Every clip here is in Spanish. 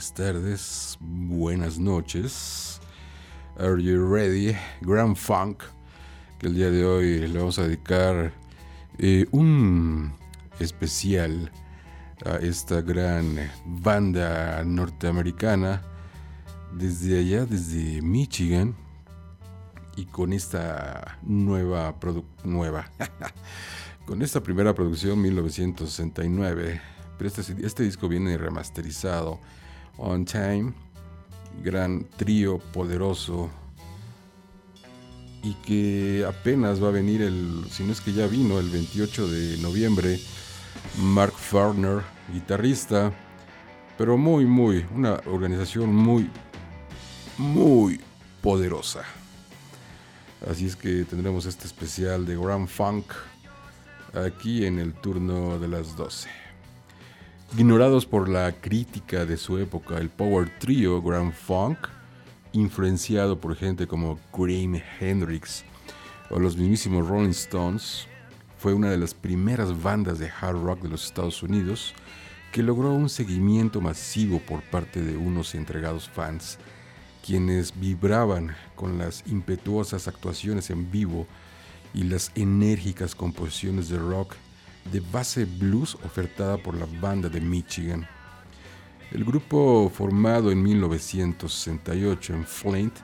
Buenas tardes, buenas noches. Are you ready? Grand Funk, que el día de hoy le vamos a dedicar eh, un especial a esta gran banda norteamericana desde allá, desde Michigan, y con esta nueva nueva con esta primera producción 1969 este, este, disco viene remasterizado. On Time, gran trío poderoso y que apenas va a venir el, si no es que ya vino, el 28 de noviembre. Mark Farner, guitarrista, pero muy, muy, una organización muy, muy poderosa. Así es que tendremos este especial de Grand Funk aquí en el turno de las 12. Ignorados por la crítica de su época, el Power Trio Grand Funk, influenciado por gente como Graham Hendrix o los mismísimos Rolling Stones, fue una de las primeras bandas de hard rock de los Estados Unidos que logró un seguimiento masivo por parte de unos entregados fans, quienes vibraban con las impetuosas actuaciones en vivo y las enérgicas composiciones de rock de base blues ofertada por la banda de Michigan. El grupo formado en 1968 en Flint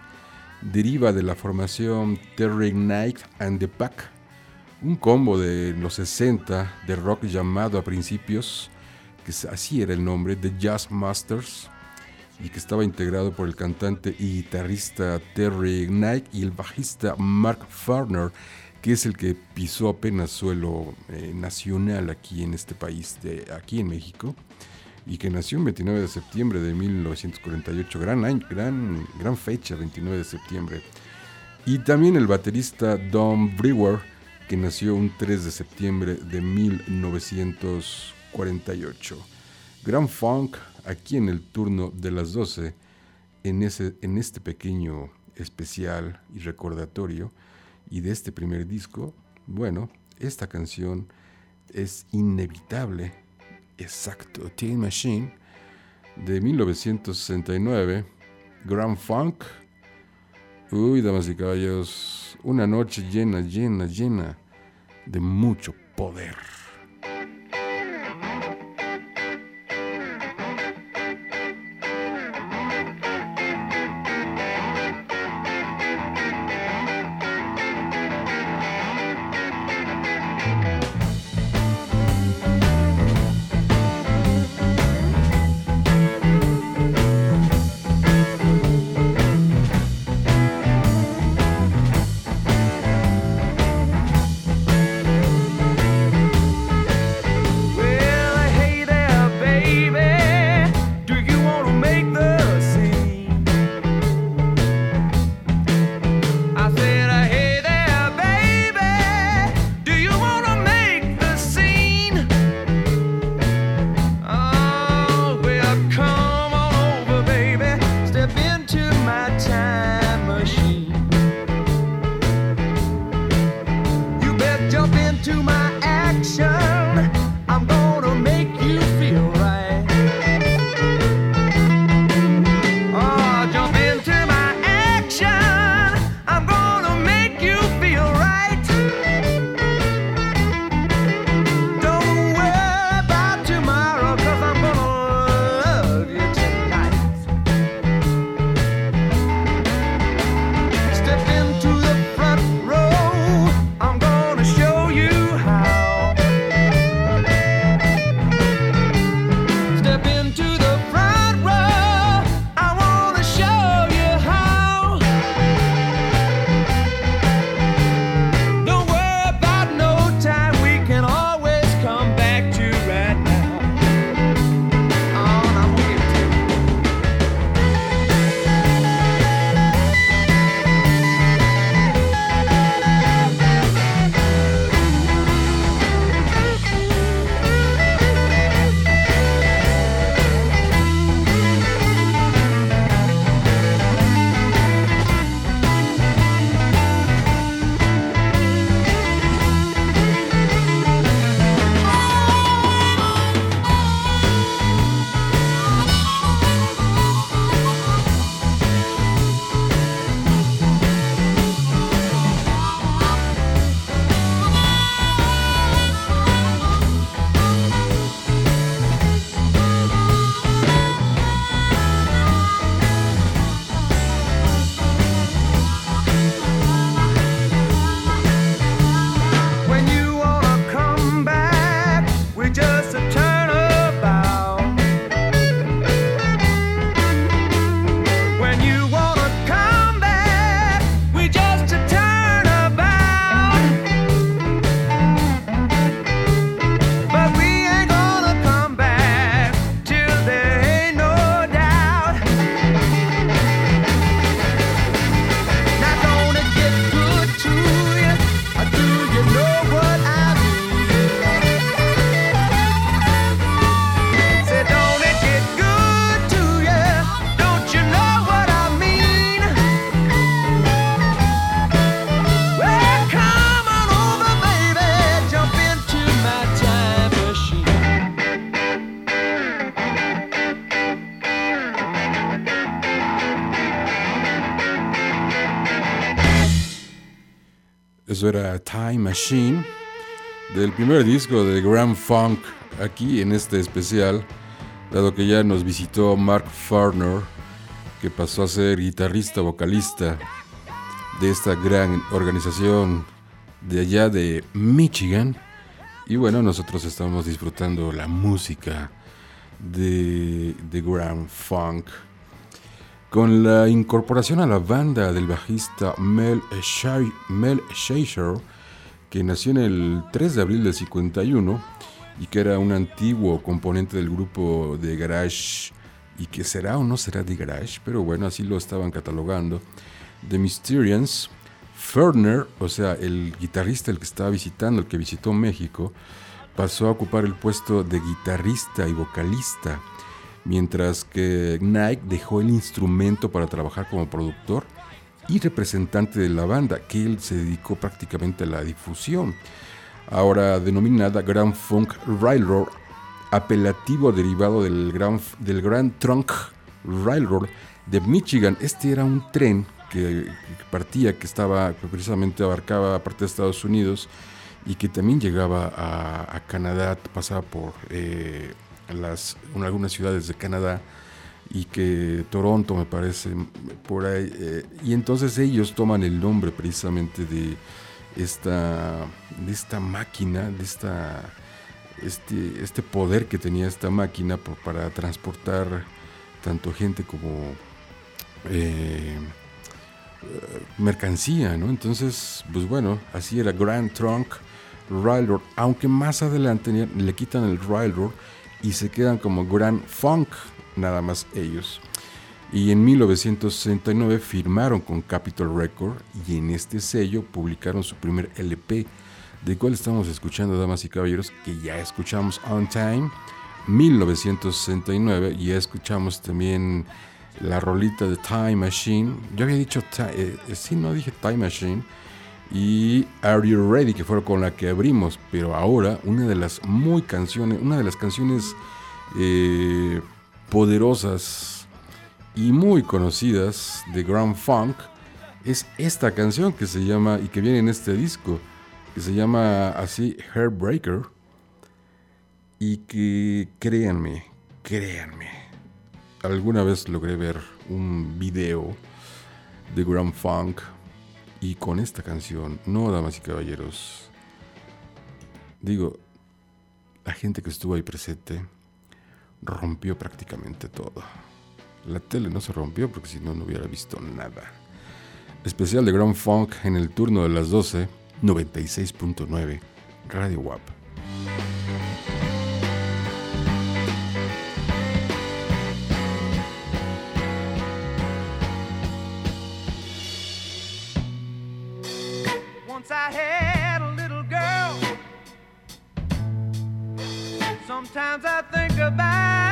deriva de la formación Terry Knight and the Pack, un combo de los 60 de rock llamado a principios que así era el nombre, The Jazz Masters, y que estaba integrado por el cantante y guitarrista Terry Knight y el bajista Mark Farner, que es el que pisó apenas suelo eh, nacional aquí en este país, de, aquí en México, y que nació el 29 de septiembre de 1948, gran, año, gran, gran fecha, 29 de septiembre. Y también el baterista Don Brewer, que nació un 3 de septiembre de 1948. 48. Gran Funk, aquí en el turno de las 12, en, ese, en este pequeño especial y recordatorio, y de este primer disco, bueno, esta canción es inevitable, exacto, Teen Machine, de 1969, Grand Funk. Uy, damas y caballos, una noche llena, llena, llena de mucho poder. Era Time Machine, del primer disco de Grand Funk, aquí en este especial, dado que ya nos visitó Mark Farner, que pasó a ser guitarrista, vocalista de esta gran organización de allá de Michigan. Y bueno, nosotros estamos disfrutando la música de, de Grand Funk con la incorporación a la banda del bajista Mel, Mel que nació en el 3 de abril del 51 y que era un antiguo componente del grupo de garage y que será o no será de garage, pero bueno, así lo estaban catalogando, The Mysterians. Ferner, o sea, el guitarrista, el que estaba visitando, el que visitó México, pasó a ocupar el puesto de guitarrista y vocalista mientras que Nike dejó el instrumento para trabajar como productor y representante de la banda, que él se dedicó prácticamente a la difusión, ahora denominada Grand Funk Railroad, apelativo derivado del Grand, Trunk Railroad de Michigan. Este era un tren que, partía, que estaba, precisamente abarcaba parte de Estados Unidos y que también llegaba a, Canadá, pasaba por... Eh, las, en algunas ciudades de Canadá y que Toronto me parece por ahí eh, y entonces ellos toman el nombre precisamente de esta de esta máquina de esta este, este poder que tenía esta máquina para transportar tanto gente como eh, mercancía. Entonces, pues bueno, así era Grand Trunk Railroad, aunque más adelante le quitan el Railroad y se quedan como Grand Funk, nada más ellos. Y en 1969 firmaron con Capitol Record y en este sello publicaron su primer LP, de cual estamos escuchando, damas y caballeros, que ya escuchamos On Time, 1969, y ya escuchamos también la rolita de Time Machine. Yo había dicho, eh, eh, sí, no dije Time Machine, y Are You Ready, que fue con la que abrimos, pero ahora una de las muy canciones, una de las canciones eh, poderosas y muy conocidas de Grand Funk es esta canción que se llama y que viene en este disco, que se llama así Heartbreaker. Y que créanme, créanme, alguna vez logré ver un video de Grand Funk y con esta canción, no, damas y caballeros, digo, la gente que estuvo ahí presente rompió prácticamente todo. La tele no se rompió porque si no, no hubiera visto nada. Especial de Grand Funk en el turno de las 12, 96.9, Radio WAP. Sometimes I think about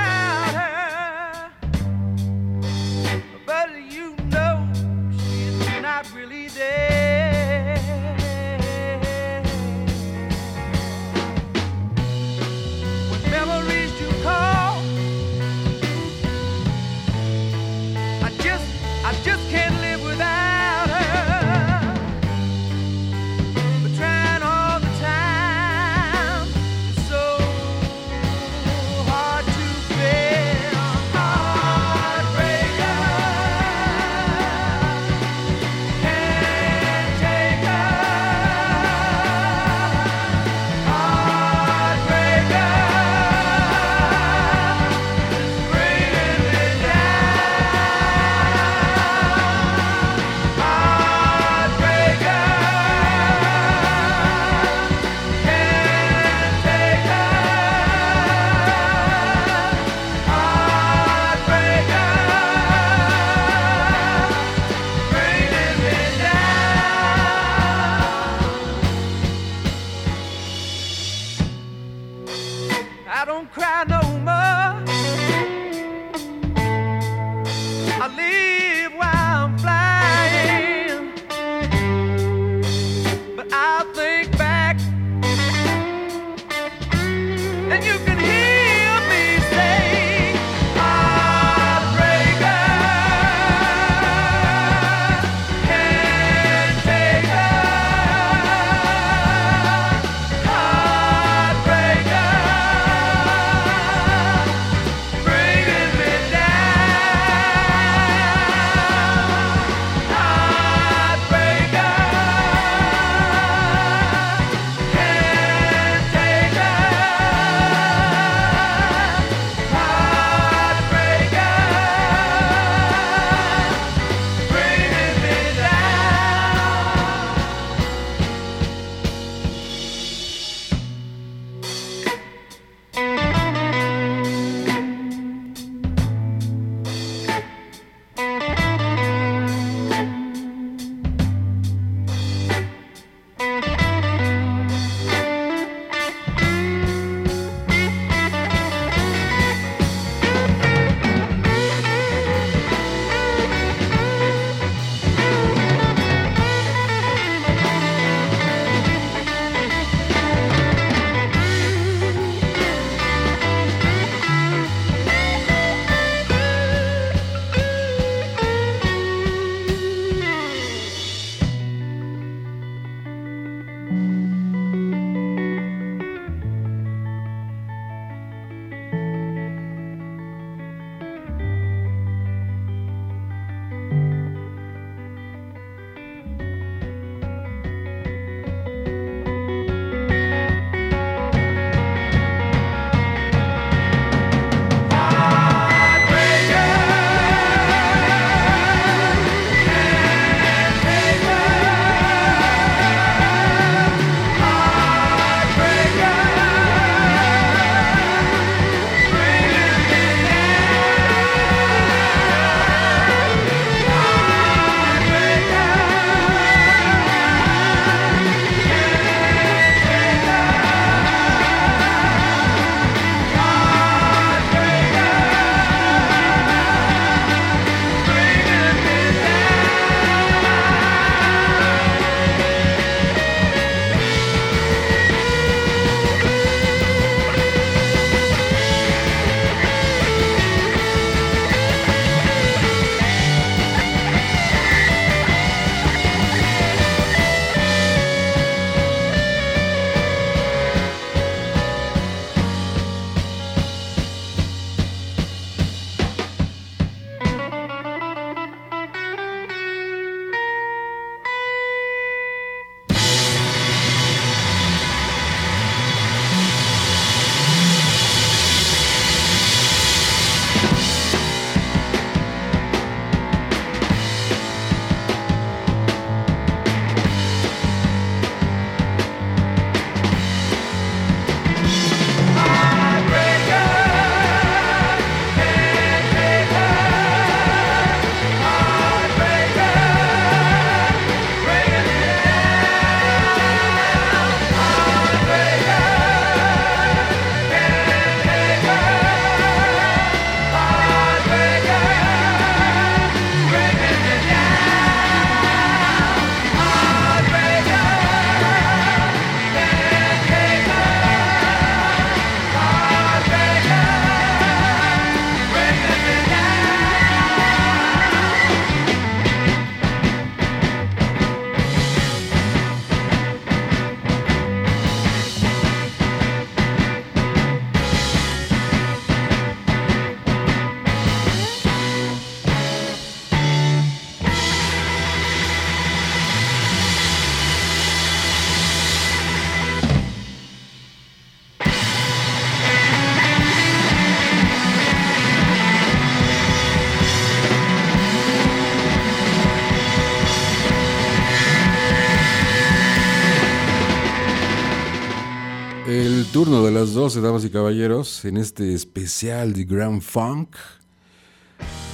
12, damas y caballeros, en este especial de Grand Funk.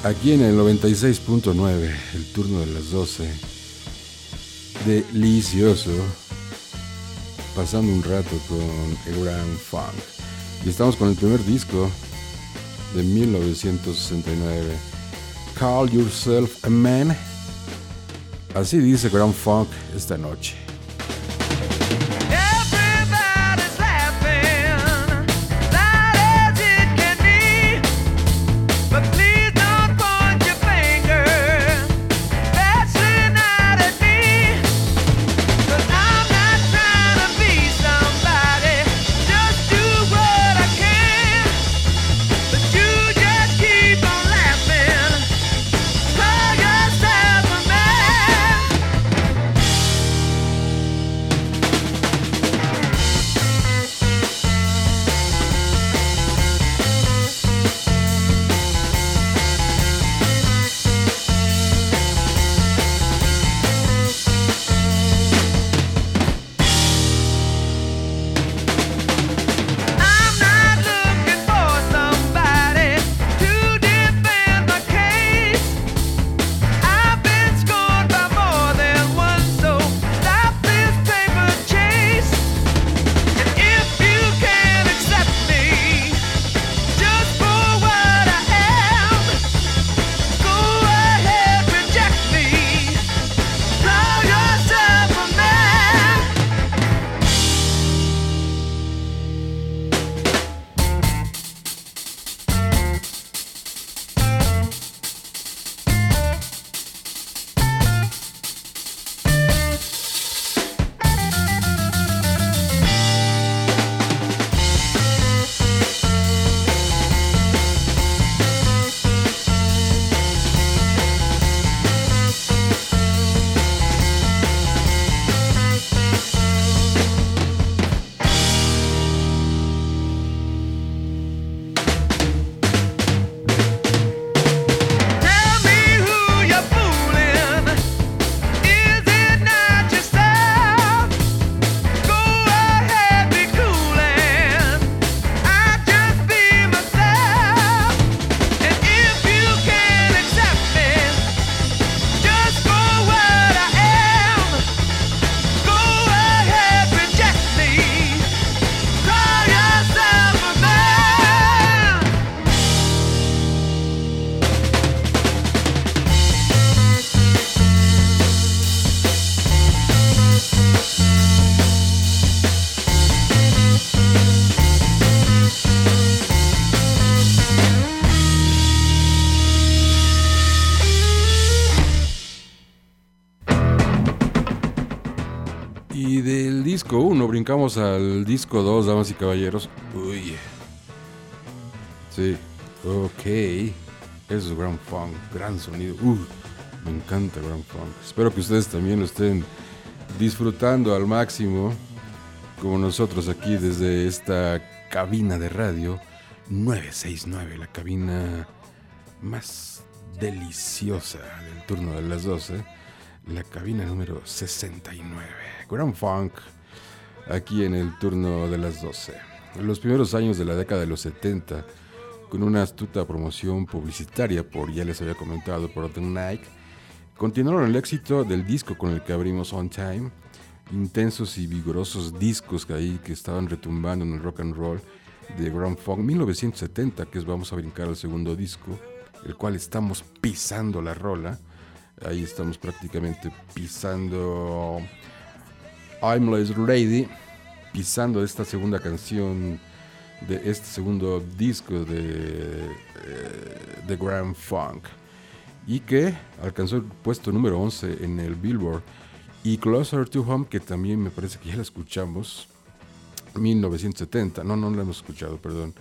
Aquí en el 96.9, el turno de las 12. Delicioso. Pasando un rato con el Grand Funk. Y estamos con el primer disco de 1969. Call Yourself a Man. Así dice Grand Funk esta noche. Brincamos al disco 2, damas y caballeros. Uy. Sí, ok. Eso es Grand Funk, gran sonido. me encanta Grand Funk. Espero que ustedes también lo estén disfrutando al máximo, como nosotros aquí desde esta cabina de radio 969, la cabina más deliciosa del turno de las 12, la cabina número 69. Grand Funk aquí en el turno de las 12. En los primeros años de la década de los 70, con una astuta promoción publicitaria por, ya les había comentado, por The Nike, continuaron el éxito del disco con el que abrimos On Time, intensos y vigorosos discos que ahí que estaban retumbando en el rock and roll de Grand Funk 1970, que es vamos a brincar al segundo disco, el cual estamos pisando la rola. Ahí estamos prácticamente pisando I'm Less Ready, pisando esta segunda canción de este segundo disco de, The eh, Grand Funk y que alcanzó el puesto número 11 en el Billboard y Closer to Home que también me parece que ya la escuchamos 1970 no no la hemos escuchado perdón.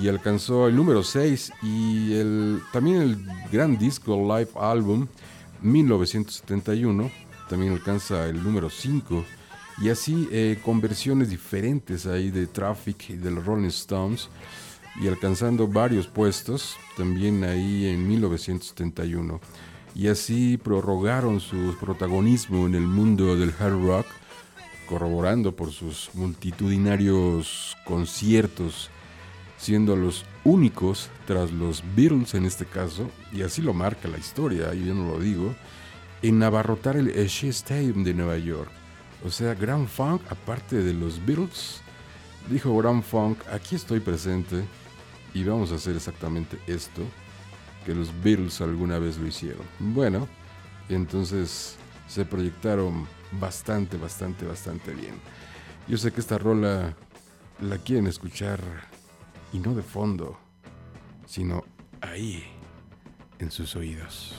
Y alcanzó el número 6 y el también el gran disco live album 1971 también alcanza el número 5 y así eh, con versiones diferentes ahí de Traffic y de los Rolling Stones y alcanzando varios puestos también ahí en 1971 y así prorrogaron su protagonismo en el mundo del hard rock corroborando por sus multitudinarios conciertos, siendo los únicos, tras los Beatles en este caso, y así lo marca la historia, yo no lo digo, en abarrotar el Shea Stadium de Nueva York. O sea, Grand Funk, aparte de los Beatles, dijo Grand Funk, aquí estoy presente y vamos a hacer exactamente esto que los Beatles alguna vez lo hicieron. Bueno, entonces se proyectaron bastante, bastante, bastante bien. Yo sé que esta rola la quieren escuchar y no de fondo, sino ahí, en sus oídos.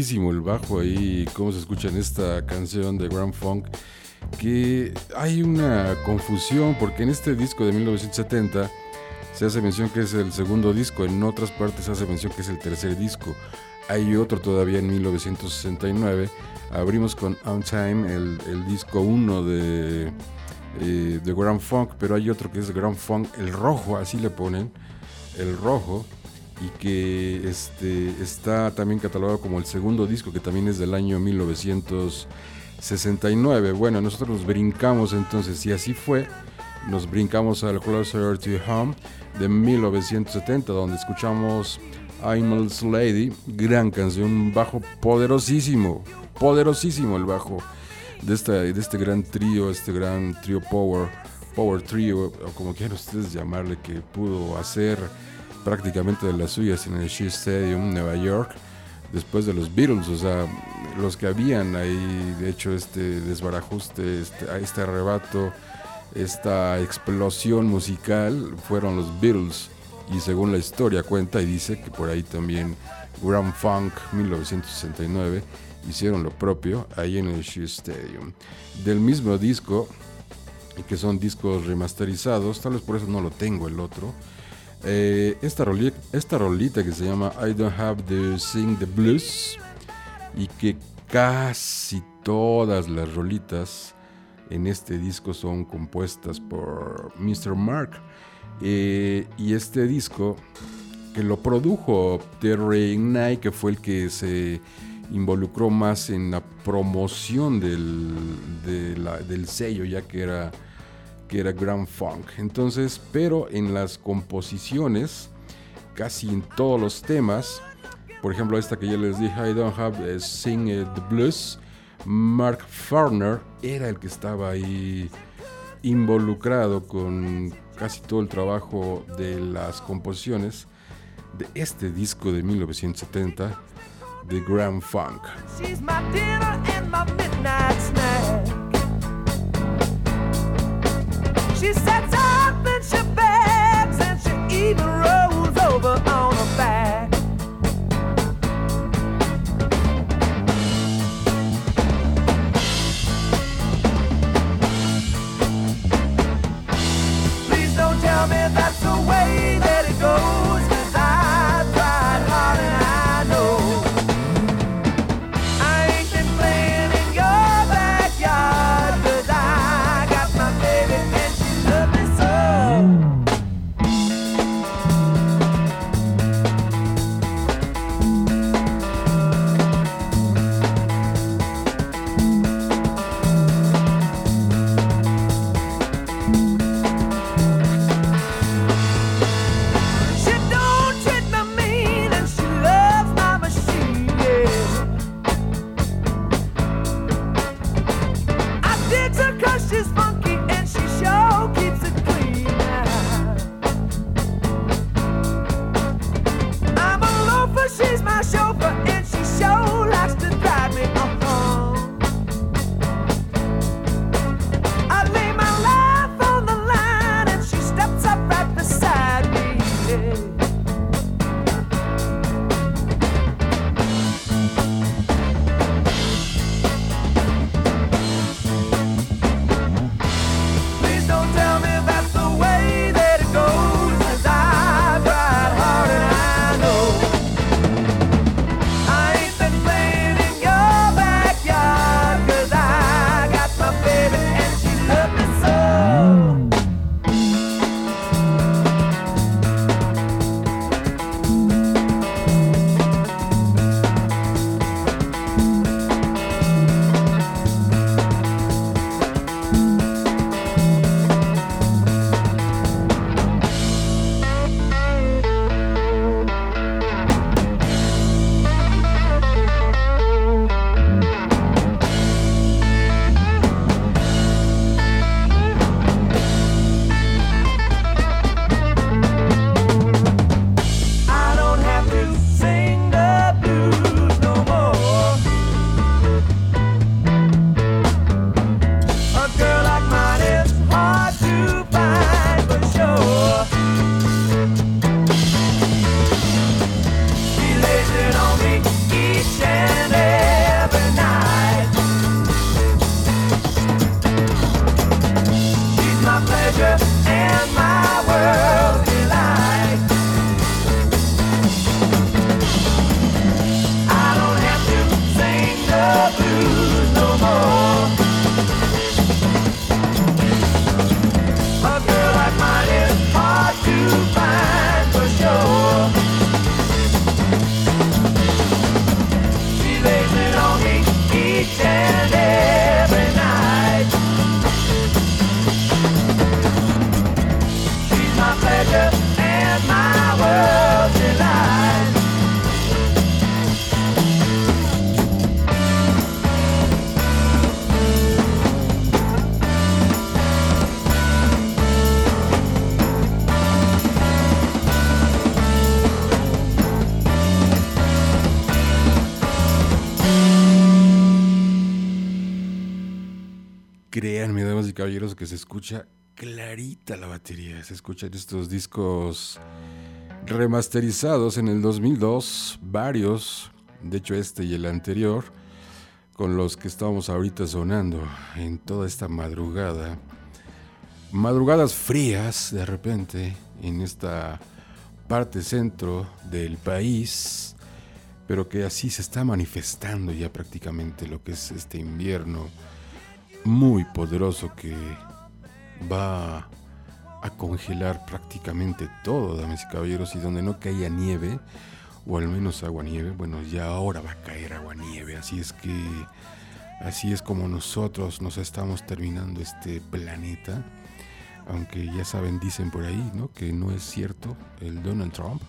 El bajo ahí, cómo se escucha en esta canción de Grand Funk, que hay una confusión porque en este disco de 1970 se hace mención que es el segundo disco, en otras partes se hace mención que es el tercer disco. Hay otro todavía en 1969. Abrimos con On Time, el, el disco 1 de, eh, de Grand Funk, pero hay otro que es Grand Funk, el rojo, así le ponen, el rojo y que este, está también catalogado como el segundo disco, que también es del año 1969. Bueno, nosotros nos brincamos entonces, y así fue, nos brincamos al Closer to Home de 1970, donde escuchamos I'm Lady, gran canción, un bajo poderosísimo, poderosísimo el bajo de, esta, de este gran trío, este gran trío Power Power Trio, o como quieran ustedes llamarle, que pudo hacer prácticamente de las suyas en el Shea Stadium, Nueva York, después de los Beatles, o sea, los que habían ahí, de hecho, este desbarajuste, este, este arrebato, esta explosión musical fueron los Beatles. Y según la historia cuenta y dice que por ahí también Grand Funk 1969 hicieron lo propio ahí en el Shea Stadium. Del mismo disco, que son discos remasterizados, tal vez por eso no lo tengo el otro. Eh, esta, rolita, esta rolita que se llama I Don't Have to Sing the Blues y que casi todas las rolitas en este disco son compuestas por Mr. Mark. Eh, y este disco que lo produjo Terry Knight, que fue el que se involucró más en la promoción del, del sello, ya que era, que era Grand Funk. Entonces, pero en las composiciones, casi en todos los temas, por ejemplo, esta que ya les dije, I Don't Have a Sing the Blues, Mark Farner era el que estaba ahí involucrado con casi todo el trabajo de las composiciones de este disco de 1970, The Grand Funk. She sets up and she begs and she even rolls over on que se escucha clarita la batería. Se escuchan estos discos remasterizados en el 2002, varios, de hecho este y el anterior, con los que estamos ahorita sonando en toda esta madrugada. Madrugadas frías, de repente, en esta parte centro del país, pero que así se está manifestando ya prácticamente lo que es este invierno muy poderoso que va a congelar prácticamente todo, damas y caballeros, y donde no caía nieve, o al menos agua nieve, bueno, ya ahora va a caer agua nieve, así es que así es como nosotros nos estamos terminando este planeta, aunque ya saben, dicen por ahí, ¿no? Que no es cierto, el Donald Trump,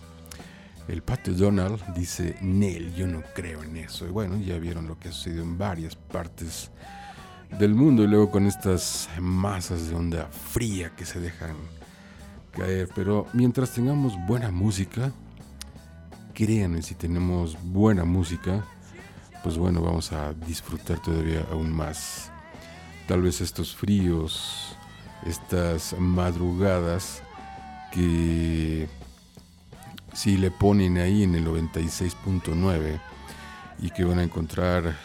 el Pat Donald dice, Nel, yo no creo en eso, y bueno, ya vieron lo que ha sucedido en varias partes del mundo y luego con estas masas de onda fría que se dejan caer. Pero mientras tengamos buena música, créanme, si tenemos buena música, pues bueno, vamos a disfrutar todavía aún más. Tal vez estos fríos, estas madrugadas que si le ponen ahí en el 96.9 y que van a encontrar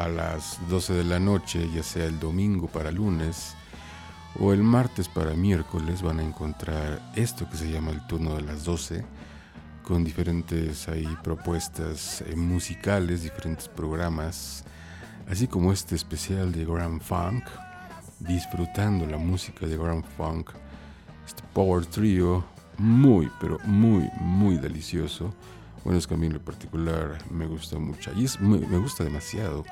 a las 12 de la noche, ya sea el domingo para lunes o el martes para miércoles, van a encontrar esto que se llama el turno de las 12, con diferentes ahí propuestas eh, musicales, diferentes programas, así como este especial de Grand Funk, disfrutando la música de Grand Funk, este Power Trio, muy, pero muy, muy delicioso bueno, es que a mí en particular me gusta mucho. Y es me gusta demasiado.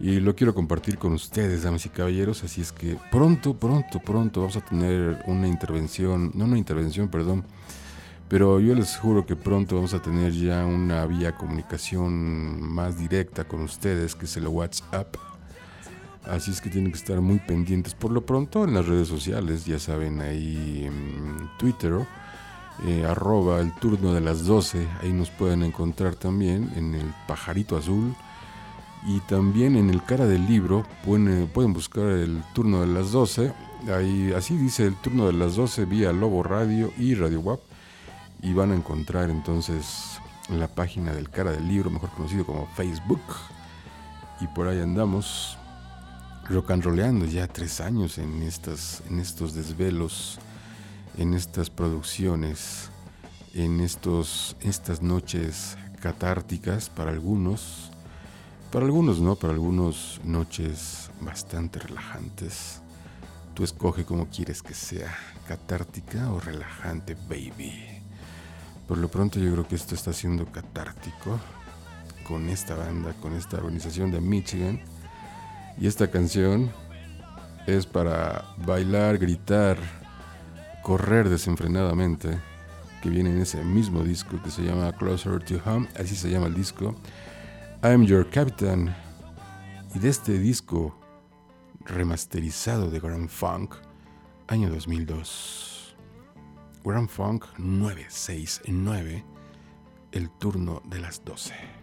Y lo quiero compartir con ustedes, damas y caballeros. Así es que pronto, pronto, pronto vamos a tener una intervención. No una intervención, perdón. Pero yo les juro que pronto vamos a tener ya una vía comunicación más directa con ustedes, que es el WhatsApp. Así es que tienen que estar muy pendientes por lo pronto en las redes sociales, ya saben, ahí Twitter eh, arroba el turno de las 12, ahí nos pueden encontrar también en el pajarito azul. Y también en el cara del libro pueden, pueden buscar el turno de las 12, ahí así dice el turno de las 12 vía Lobo Radio y Radio WAP y van a encontrar entonces la página del cara del libro, mejor conocido como Facebook. Y por ahí andamos rock and rollando ya tres años en, estas, en estos desvelos en estas producciones, en estos, estas noches catárticas para algunos, para algunos no, para algunos noches bastante relajantes. Tú escoge cómo quieres que sea, catártica o relajante, baby. Por lo pronto yo creo que esto está siendo catártico con esta banda, con esta organización de Michigan. Y esta canción es para bailar, gritar, correr desenfrenadamente, que viene en ese mismo disco que se llama Closer to Home, así se llama el disco. I'm Your Captain. Y de este disco remasterizado de Grand Funk, año 2002. Grand Funk 969, el turno de las 12.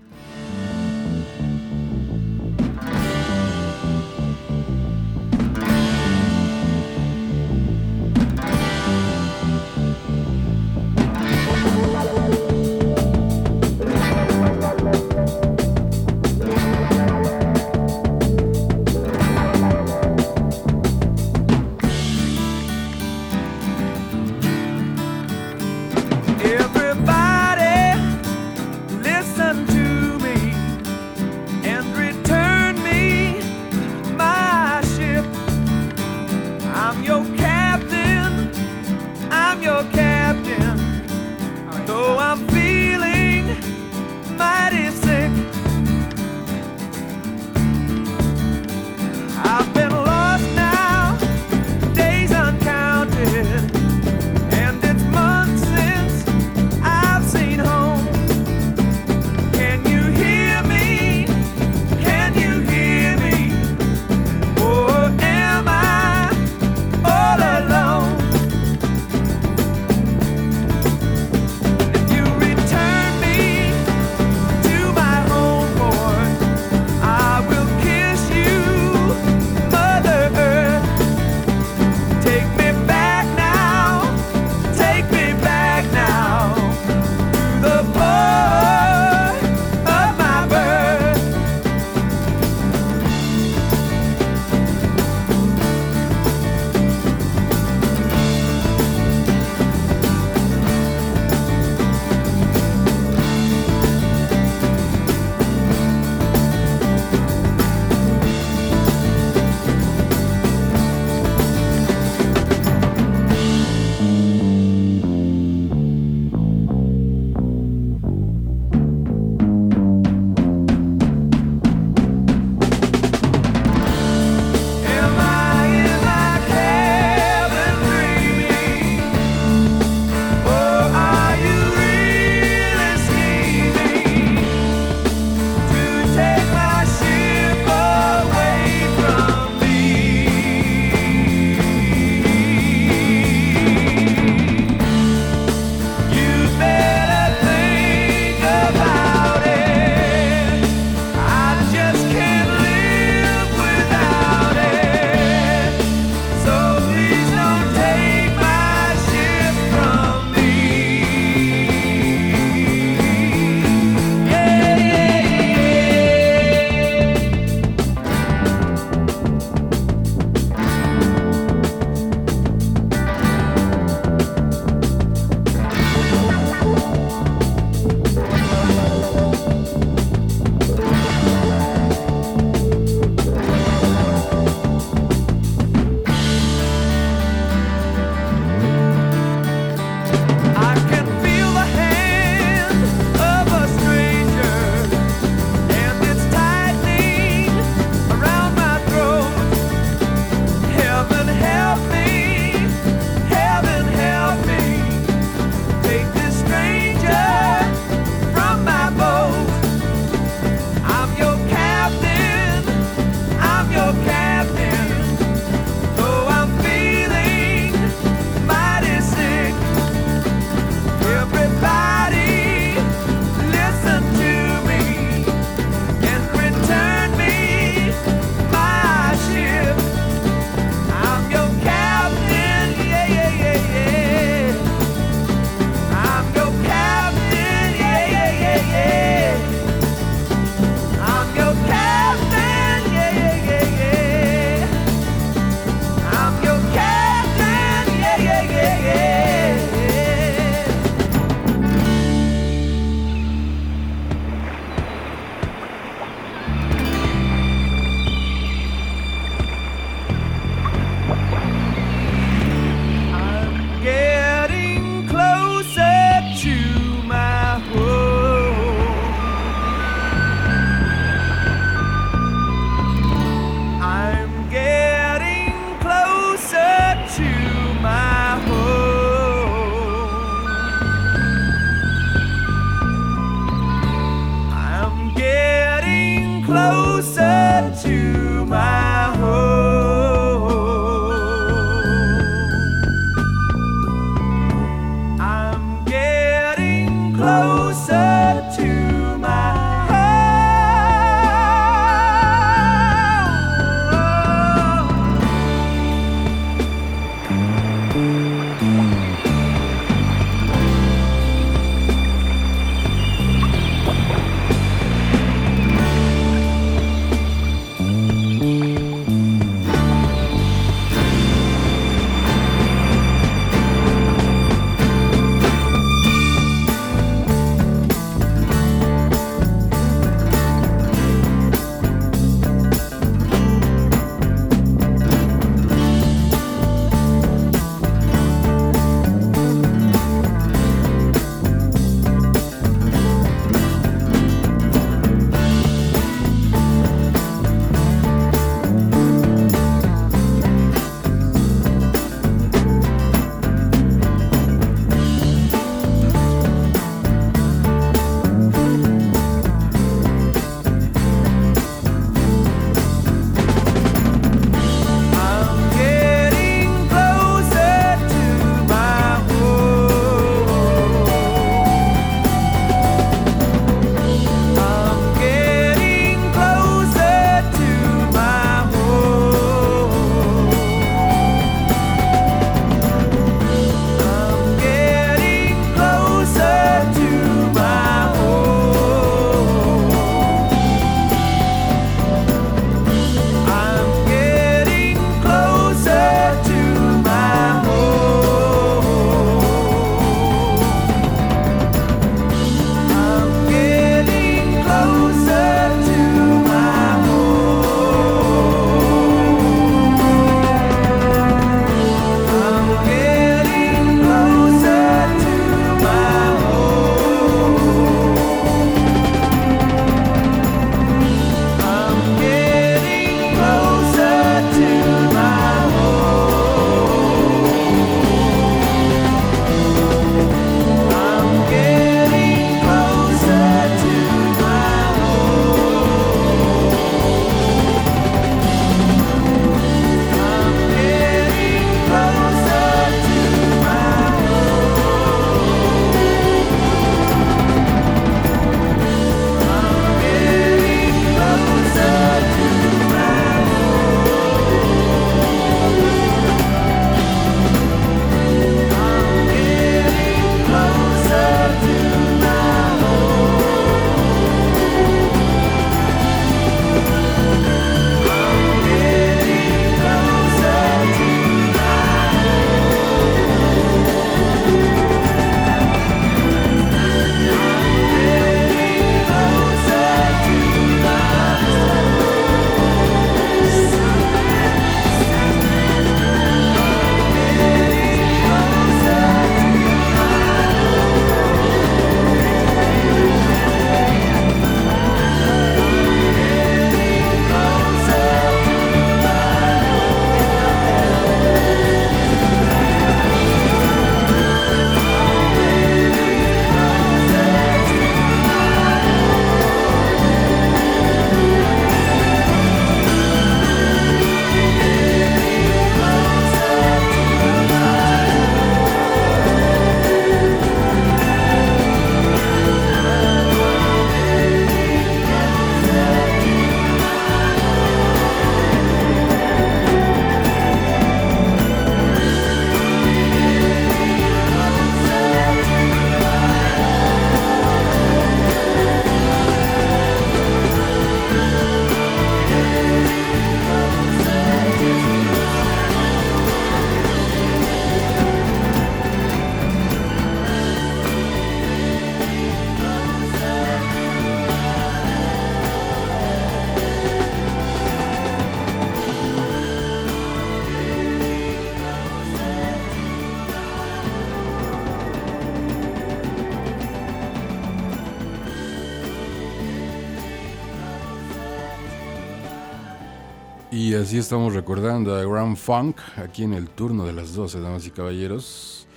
Estamos recordando a Grand Funk aquí en el turno de las 12, damas y caballeros.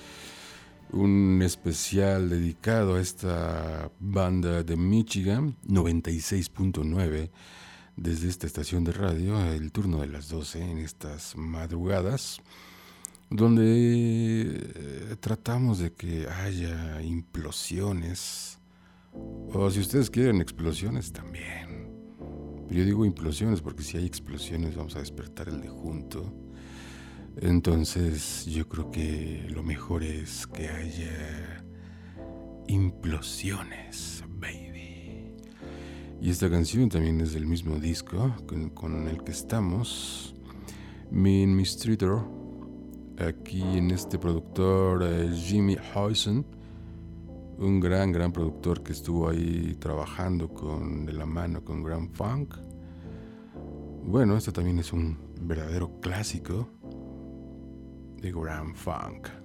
Un especial dedicado a esta banda de Michigan, 96.9, desde esta estación de radio, el turno de las 12 en estas madrugadas, donde eh, tratamos de que haya implosiones, o si ustedes quieren explosiones también yo digo implosiones porque si hay explosiones vamos a despertar el de junto. Entonces yo creo que lo mejor es que haya implosiones, baby. Y esta canción también es del mismo disco con, el que estamos. Min Mistreater. Aquí en este productor eh, Jimmy Heusen un gran, gran productor que estuvo ahí trabajando con, de la mano con Grand Funk. Bueno, esto también es un verdadero clásico de Grand Funk.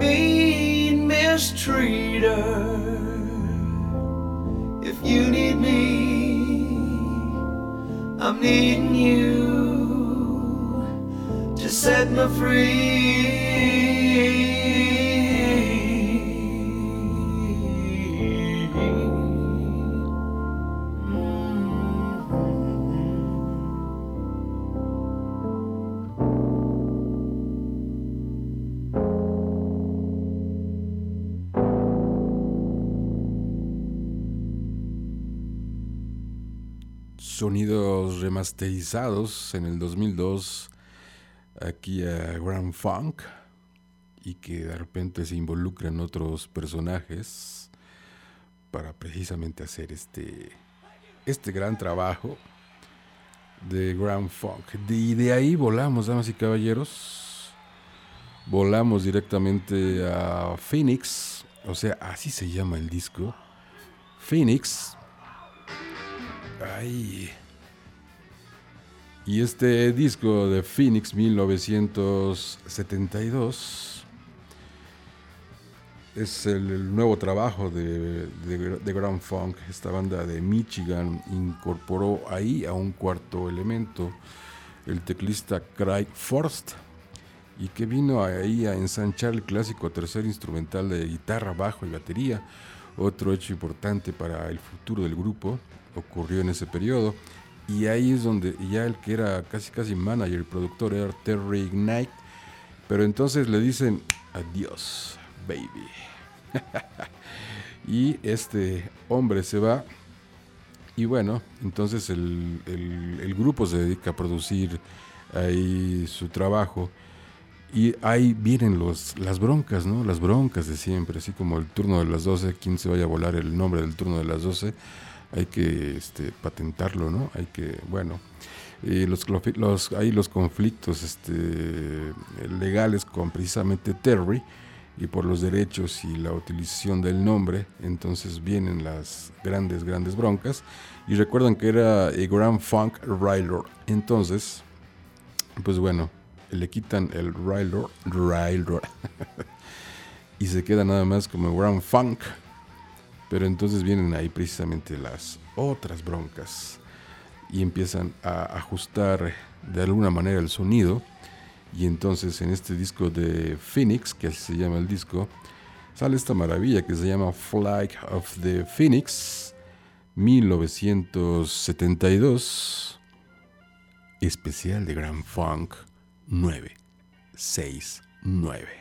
mean mistreater. If you need me, I'm needing you to set me free. Remasterizados en el 2002 aquí a Grand Funk y que de repente se involucran otros personajes para precisamente hacer este, este gran trabajo de Grand Funk. Y de ahí volamos, damas y caballeros. Volamos directamente a Phoenix, o sea, así se llama el disco. Phoenix. Ay. Y este disco de Phoenix 1972 es el, nuevo trabajo de, de, Grand Funk. Esta banda de Michigan incorporó ahí a un cuarto elemento, el teclista Craig Forst, y que vino ahí a ensanchar el clásico tercer instrumental de guitarra, bajo y batería. Otro hecho importante para el futuro del grupo ocurrió en ese periodo. Y ahí es donde ya el que era casi casi manager, productor, era Terry Ignite. Pero entonces le dicen adiós, baby. y este hombre se va. Y bueno, entonces el, el, grupo se dedica a producir ahí su trabajo. Y ahí vienen los, las broncas, ¿no? Las broncas de siempre, así como el turno de las 12, quién se vaya a volar el nombre del turno de las 12 hay que este, patentarlo, ¿no? Hay que, bueno, los, hay los conflictos este, legales con precisamente Terry y por los derechos y la utilización del nombre, entonces vienen las grandes, grandes broncas. Y recuerdan que era el Grand Funk Rider. Entonces, pues bueno, le quitan el Rider, Rider y se queda nada más como Grand Funk pero entonces vienen ahí precisamente las otras broncas y empiezan a ajustar de alguna manera el sonido. Y entonces en este disco de Phoenix, que así se llama el disco, sale esta maravilla que se llama Flight of the Phoenix 1972, especial de Grand Funk 969.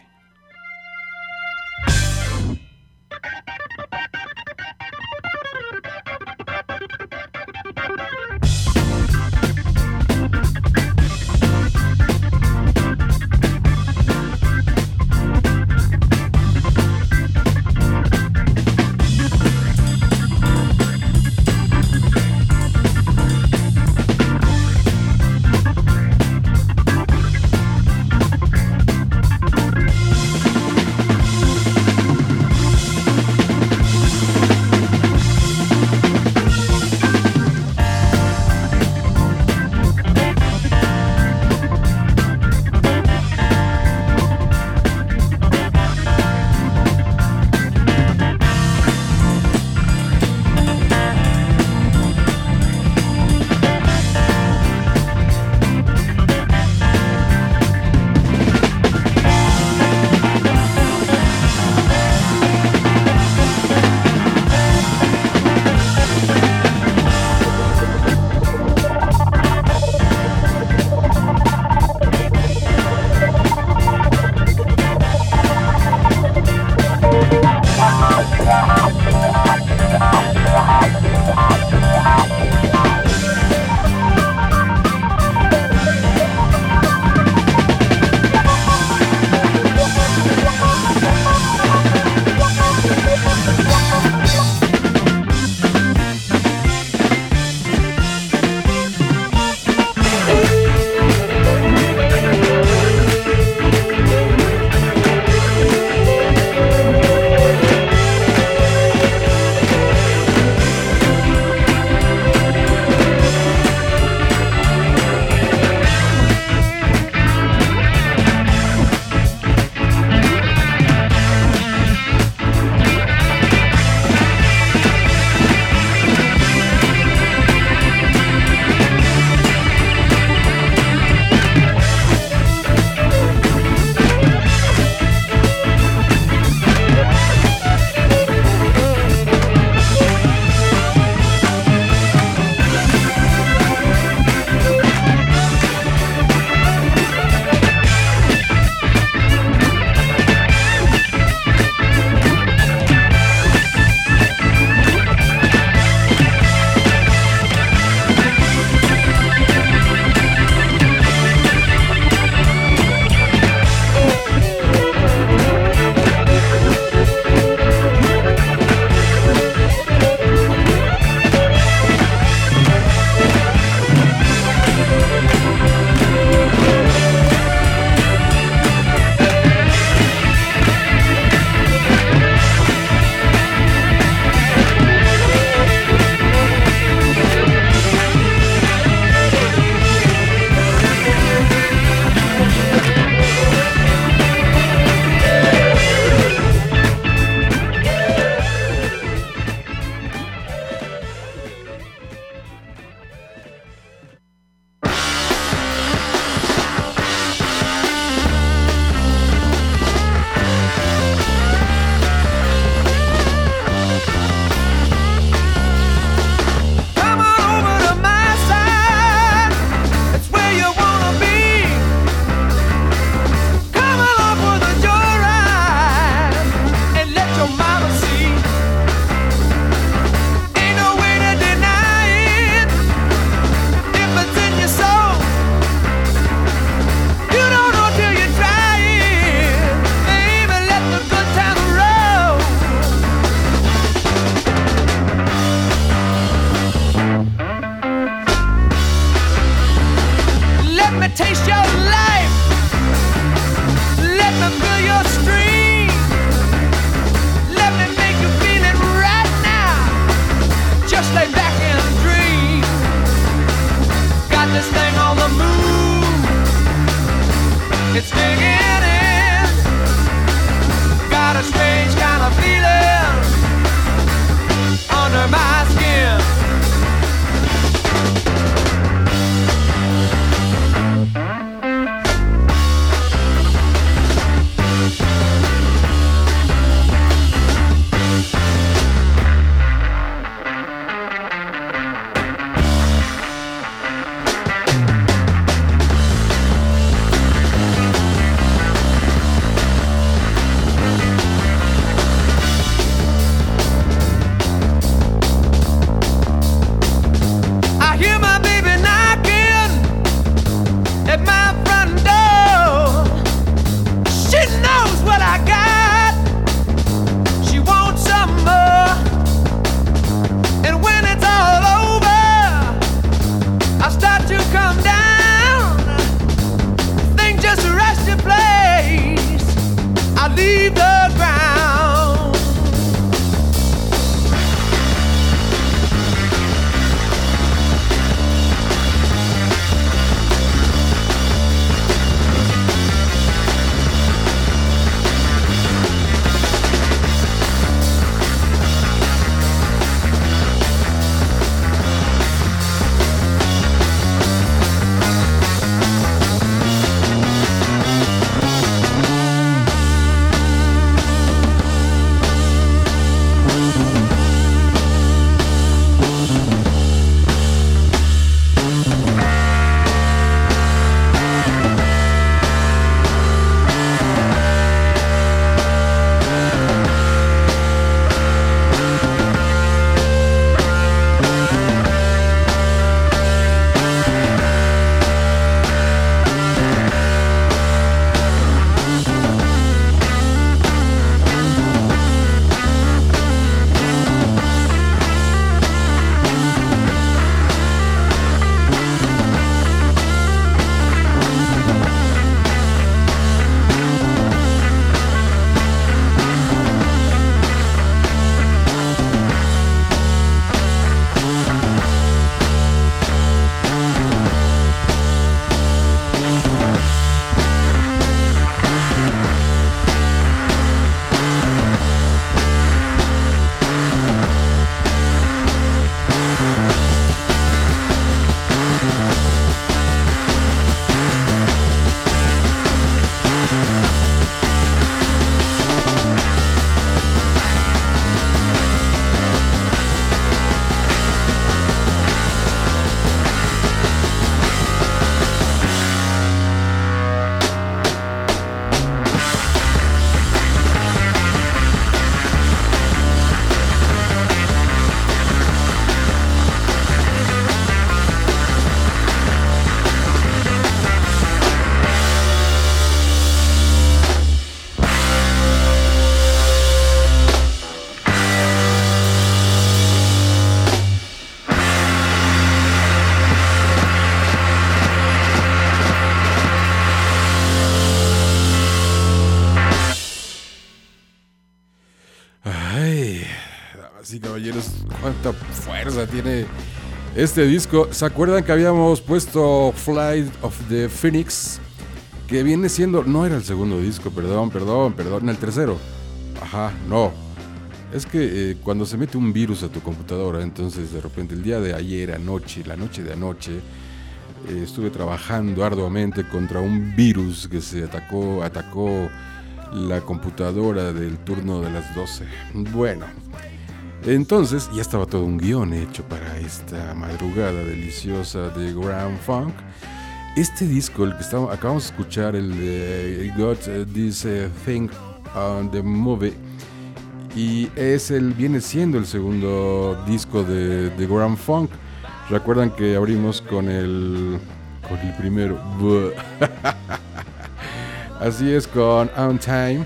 Y caballeros, cuánta fuerza tiene este disco. ¿Se acuerdan que habíamos puesto Flight of the Phoenix? Que viene siendo, no era el segundo disco, perdón, perdón, perdón, el tercero. Ajá, no. Es que eh, cuando se mete un virus a tu computadora, entonces de repente el día de ayer, anoche, la noche de anoche, eh, estuve trabajando arduamente contra un virus que se atacó, atacó la computadora del turno de las 12. Bueno, entonces ya estaba todo un guion hecho para esta madrugada deliciosa de Grand Funk. Este disco, el que estamos, acabamos de escuchar, el de Got This eh, Thing on the Movie, y es el, viene siendo el segundo disco de, de Grand Funk. Recuerdan que abrimos con el, con el primero. Así es, con On Time.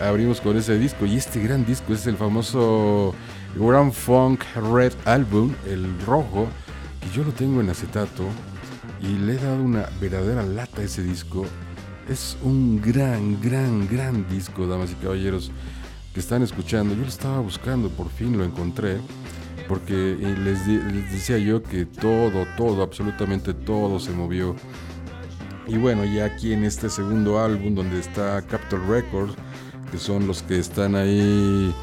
Abrimos con ese disco. Y este gran disco es el famoso Grand Funk Red Album, el rojo, que yo lo tengo en acetato. y le he dado una verdadera lata a ese disco. Es un gran, gran, gran disco, damas y caballeros que están escuchando. Yo lo estaba buscando, por fin lo encontré, porque les, les decía yo que todo, todo, absolutamente todo se movió. Y bueno, ya aquí en este segundo álbum donde está Capitol Records, que son los que están ahí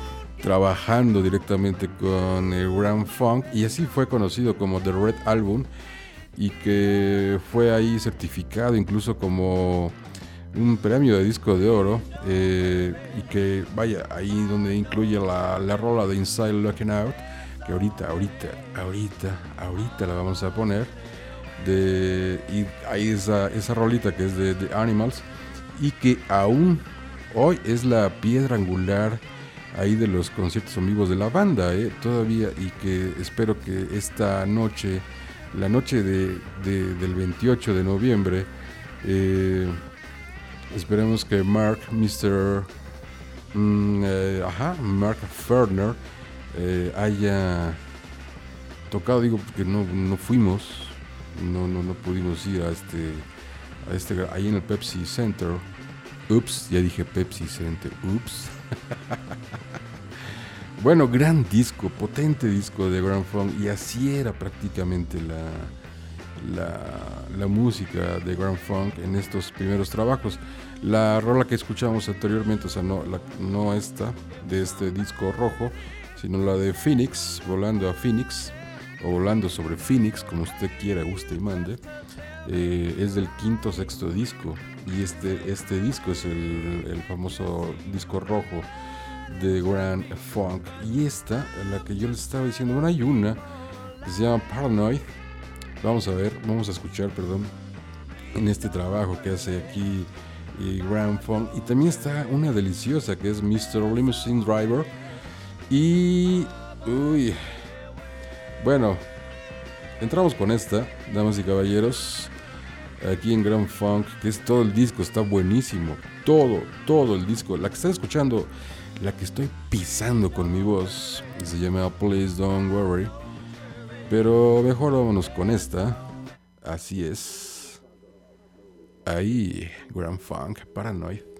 trabajando directamente con el Grand Funk, y así fue conocido como The Red Album, y que fue ahí certificado incluso como un premio de disco de oro eh, y que vaya ahí donde incluye la, la rola de Inside Looking Out que ahorita ahorita ahorita ahorita la vamos a poner de y ahí esa, esa rolita que es de, de Animals y que aún hoy es la piedra angular ahí de los conciertos en vivos de la banda eh, todavía y que espero que esta noche la noche de, de, del 28 de noviembre eh, Esperemos que Mark, Mr. Mm, eh, ajá, Mark Ferner haya tocado, digo, porque no, no fuimos, no, no, no pudimos ir a este, a este, ahí en el Pepsi Center. Ups, ya dije Pepsi Center, ups. bueno, gran disco, potente disco de Grand Funk, y así era prácticamente la, la, la, música de Grand Funk en estos primeros trabajos. La rola que escuchamos anteriormente, o sea, no, no esta de este disco rojo, sino la de Phoenix, volando a Phoenix, o volando sobre Phoenix, como usted quiera, guste y mande, eh, es del quinto sexto disco. Y este, este disco es el, famoso disco rojo de Grand Funk. Y esta, la que yo les estaba diciendo, bueno, hay una que se llama Paranoid Vamos a ver, vamos a escuchar, perdón, en este trabajo que hace aquí y Grand Funk. Y también está una deliciosa que es Mr. Limousine Driver. Y. Uy. Bueno, entramos con esta, damas y caballeros. Aquí en Grand Funk, que es todo el disco, está buenísimo. Todo, todo el disco. La que están escuchando, la que estoy pisando con mi voz, se llama Please Don't Worry. Pero mejor vámonos con esta. Así es. Ahí, Grand Funk, Paranoid.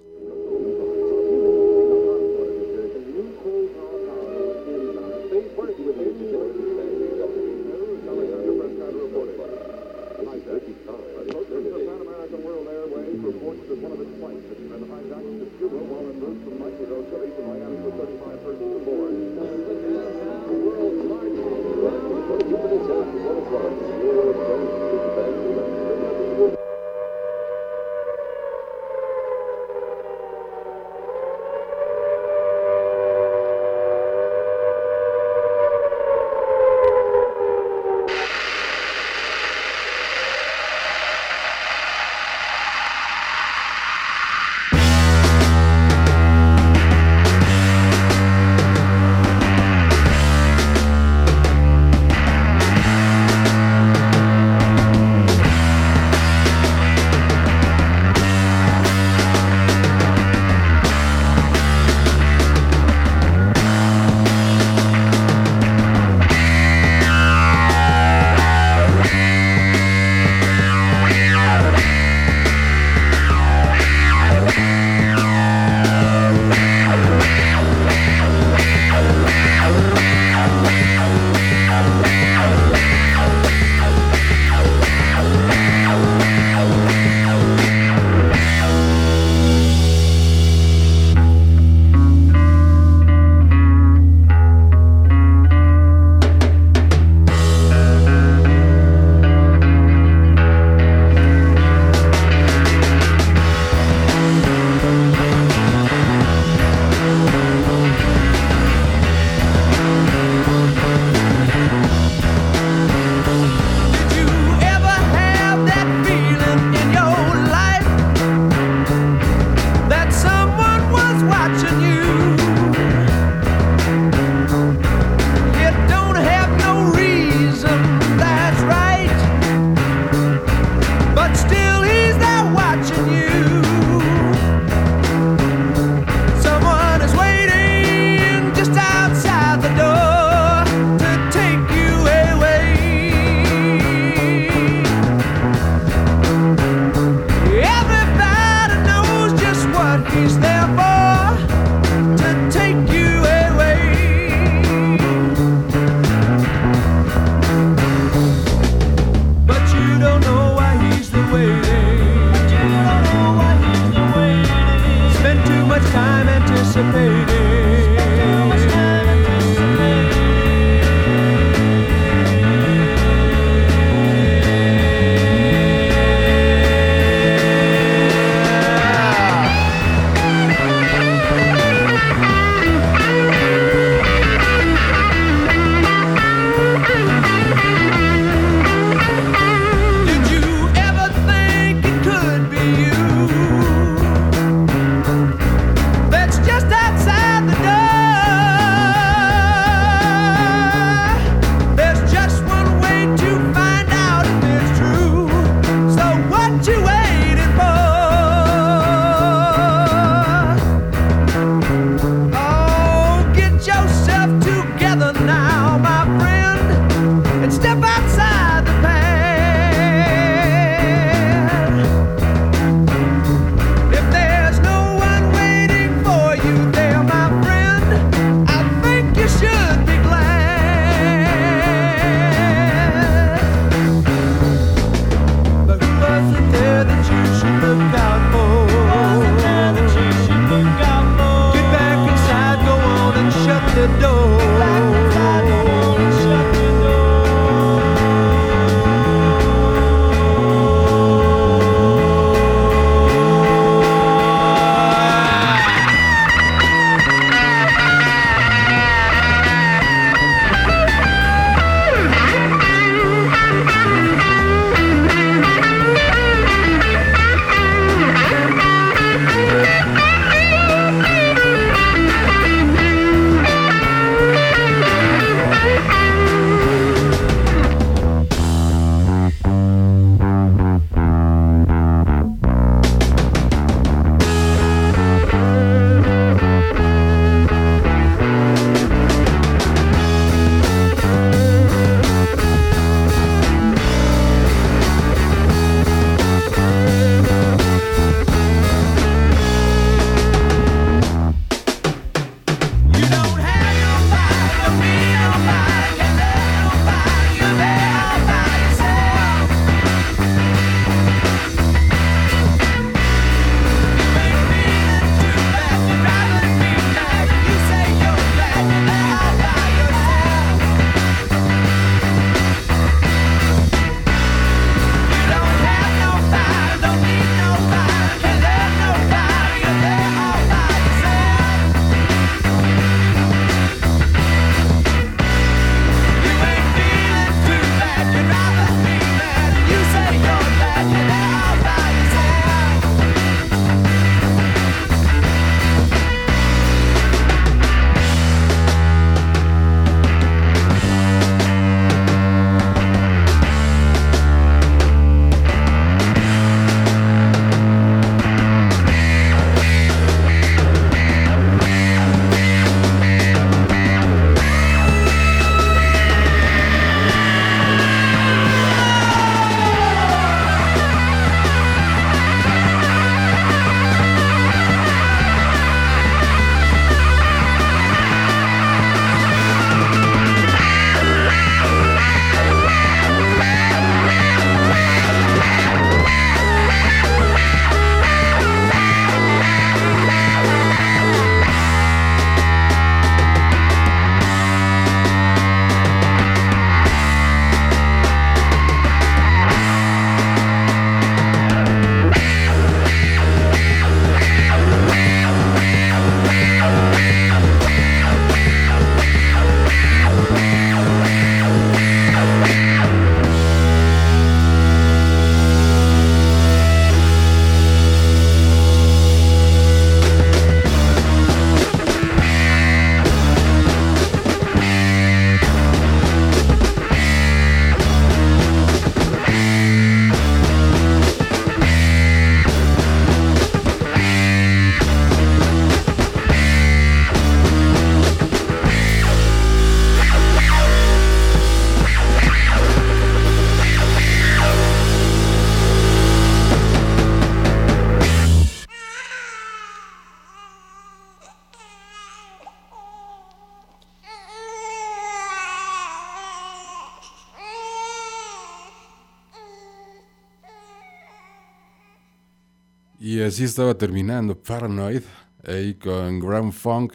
Y así estaba terminando Paranoid, ahí con Grand Funk,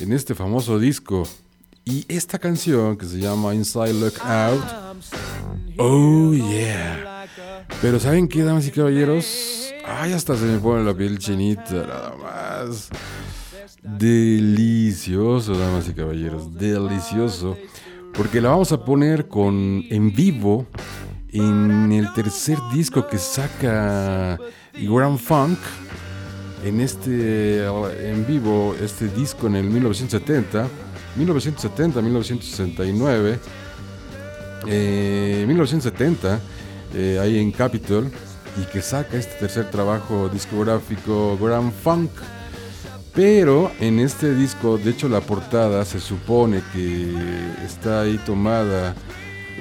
en este famoso disco. Y esta canción que se llama Inside Look Out. Oh yeah. Pero ¿saben qué, damas y caballeros? Ay, hasta se me pone la piel chinita, nada más. Delicioso, damas y caballeros, delicioso. Porque la vamos a poner con en vivo en el tercer disco que saca Grand Funk. En este en vivo, este disco en el 1970, 1970, 1969, 1970, ahí en Capitol, y que saca este tercer trabajo discográfico Grand Funk. Pero en este disco, de hecho la portada se supone que está ahí tomada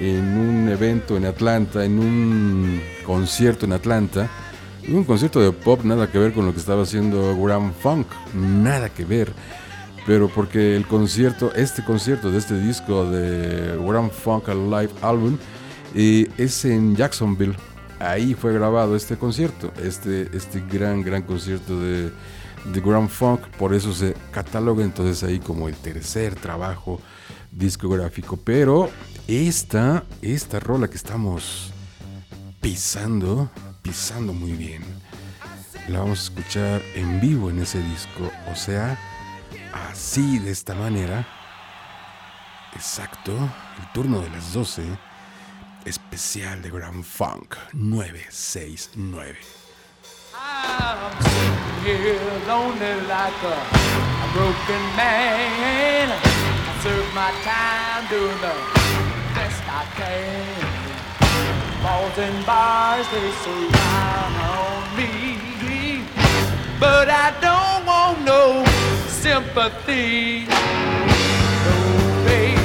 en un evento en Atlanta, en un concierto en Atlanta. Un concierto de pop, nada que ver con lo que estaba haciendo Grand Funk, nada que ver. Pero porque el concierto, este concierto de este disco de Grand Funk Live Album, es en Jacksonville. Ahí fue grabado este concierto, este, este gran, gran concierto de, de Grand Funk. Por eso se cataloga entonces ahí como el tercer trabajo discográfico. Pero esta, esta rola que estamos pisando, pisando muy bien, la vamos a escuchar en vivo en ese disco. O sea, así, de esta manera. Exacto, el turno de las 12, especial de Grand Funk 969. I'm sitting here lonely like a, a broken man. I serve my time doing the I can. Balls and bars, they surround me. But I don't want no sympathy. No, baby.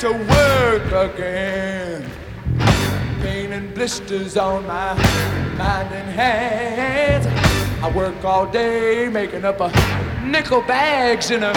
To work again. Pain and blisters on my mind and hands. I work all day making up a nickel bags in a.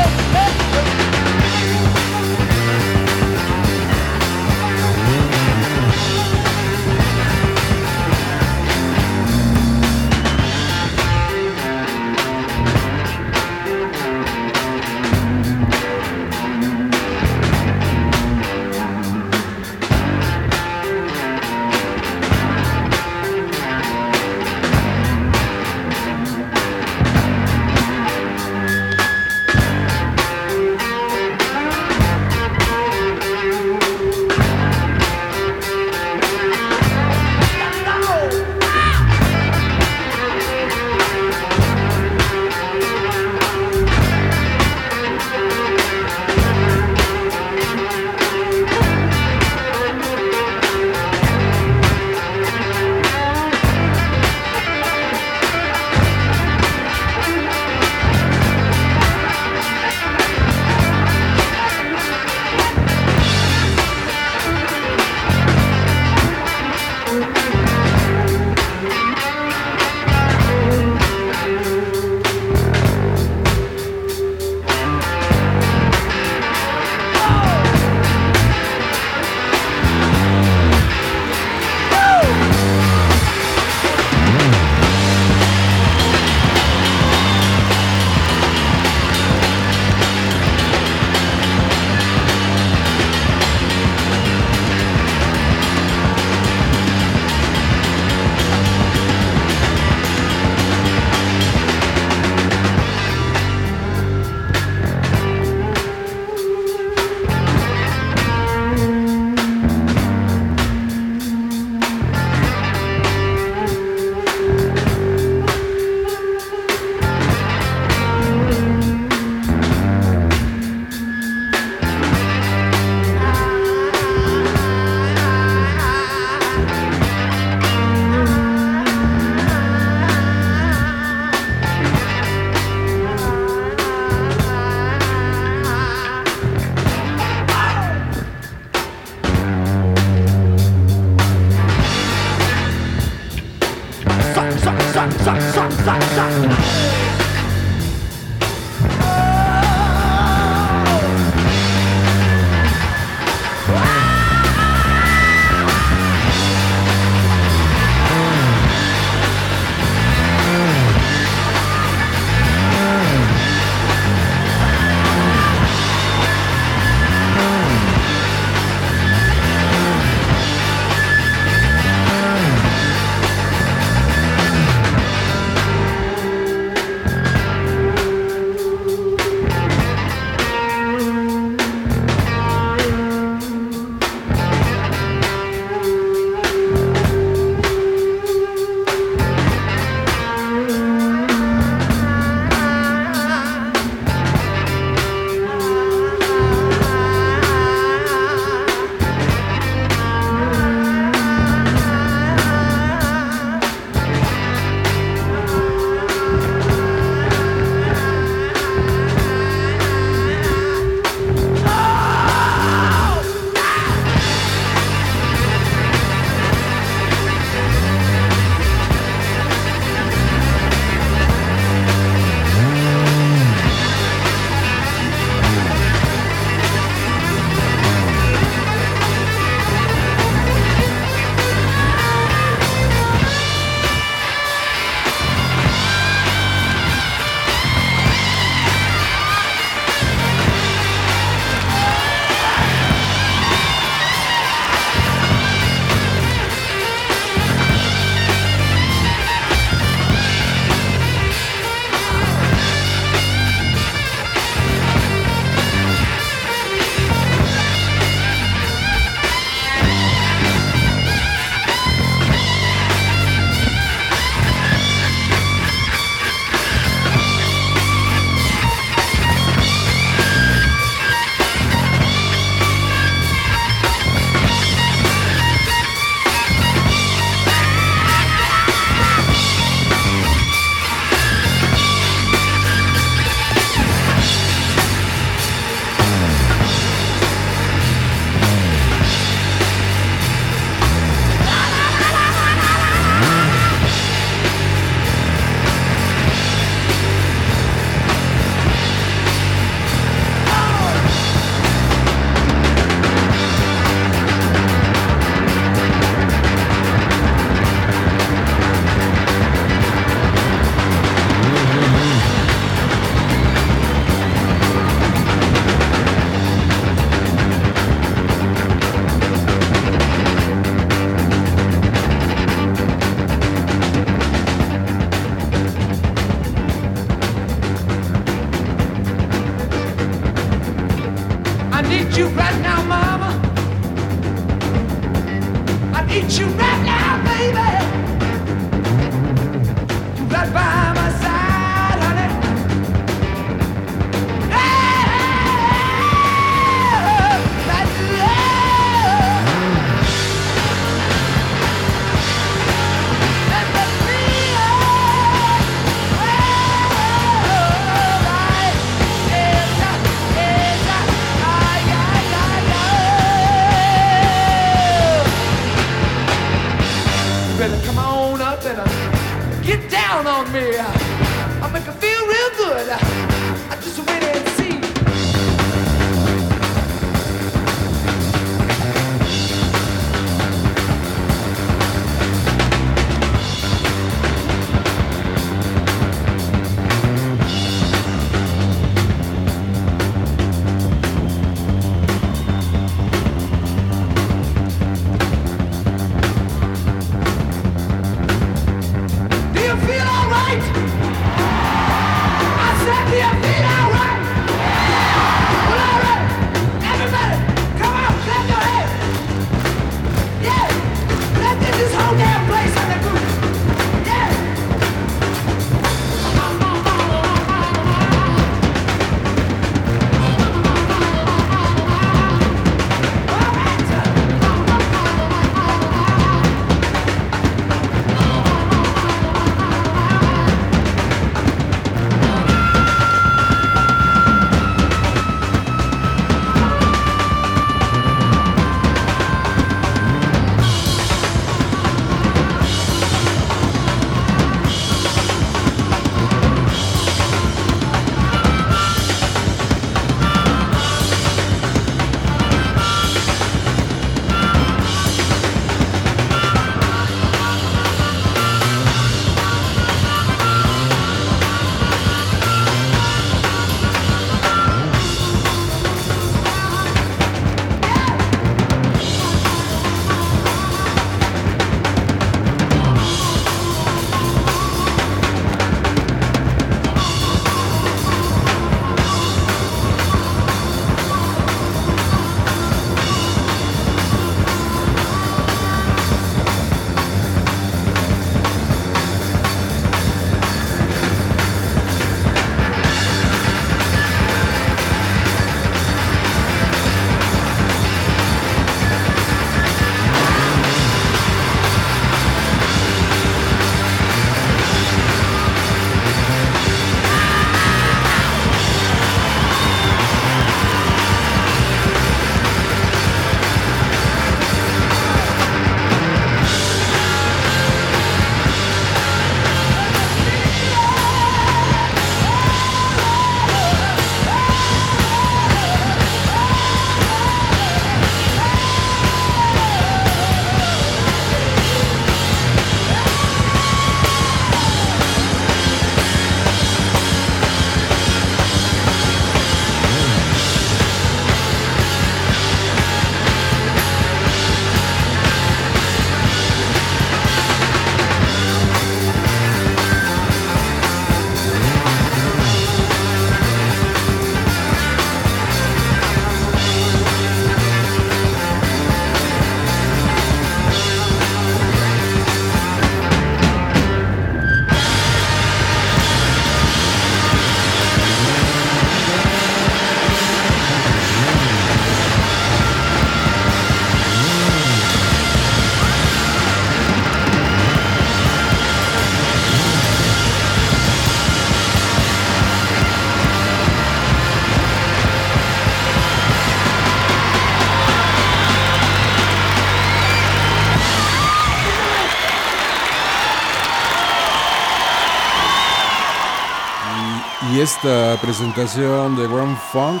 esta presentación de Grand Funk,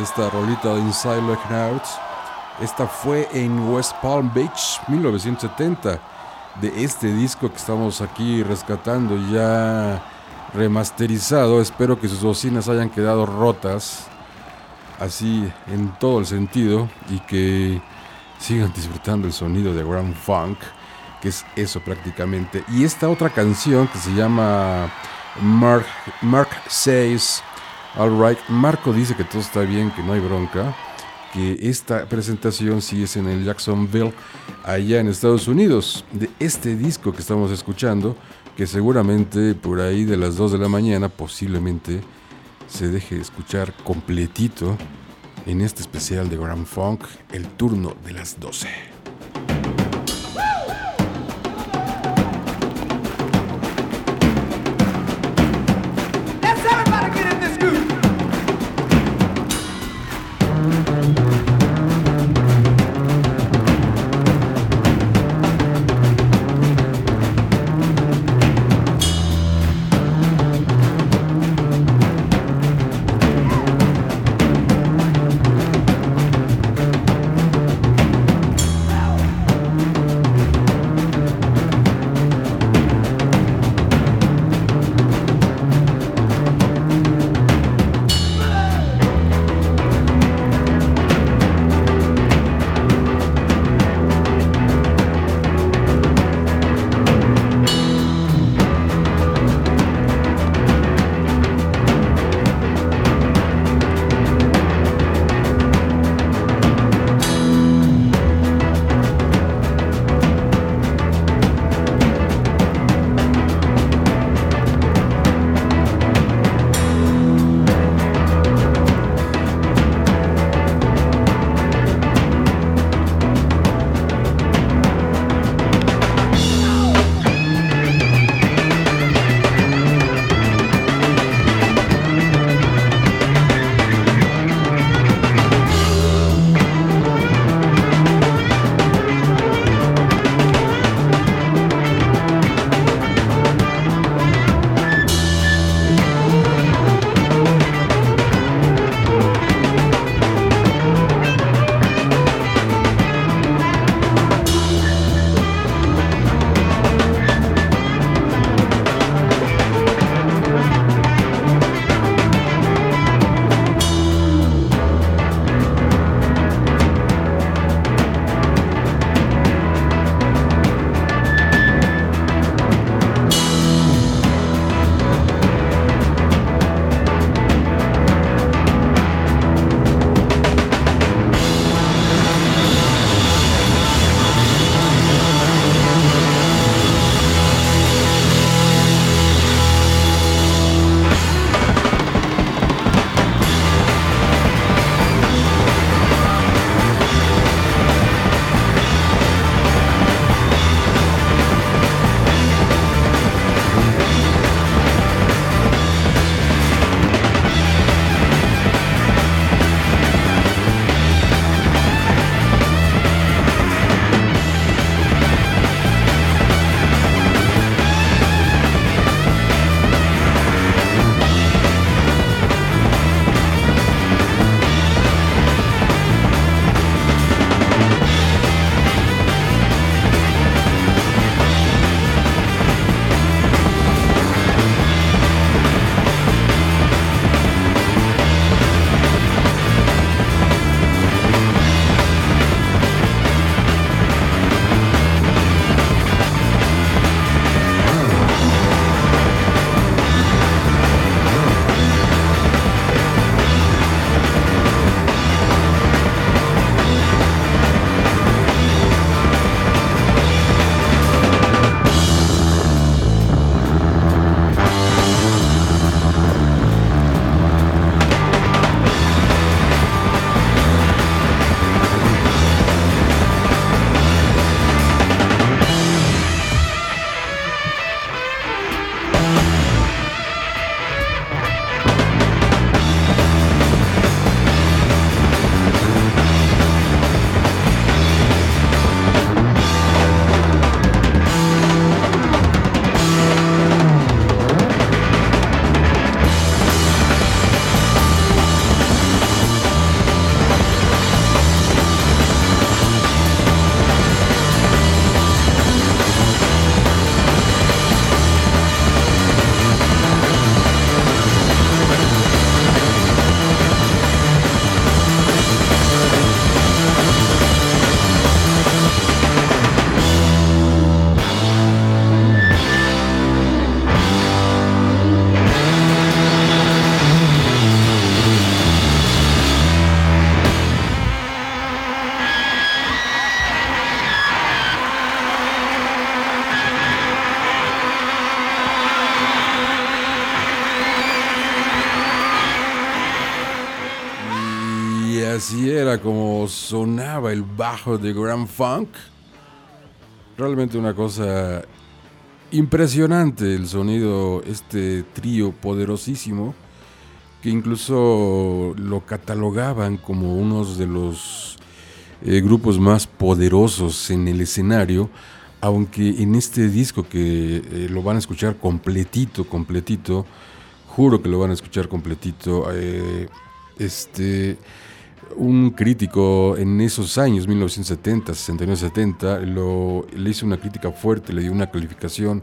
esta rolita de Inside Looking esta fue en West Palm Beach 1970 de este disco que estamos aquí rescatando ya remasterizado. Espero que sus bocinas hayan quedado rotas, así en todo el sentido, y que sigan disfrutando el sonido de Grand Funk, que es eso prácticamente. Y esta otra canción que se llama Mark, Mark Says, Alright, Marco dice que todo está bien, que no hay bronca, que esta presentación sí es en el Jacksonville, allá en Estados Unidos, de este disco que estamos escuchando, que seguramente por ahí de las 2 de la mañana posiblemente se deje escuchar completito en este especial de Grand Funk, el turno de las 12. Sonaba el bajo de Grand Funk. Realmente una cosa impresionante el sonido, este trío poderosísimo, que incluso lo catalogaban como uno de los eh, grupos más poderosos en el escenario, aunque en este disco que eh, lo van a escuchar completito, completito, juro que lo van a escuchar completito, eh, este un crítico en esos años, 1970, 69, 70, lo, le hizo una crítica fuerte, le dio una calificación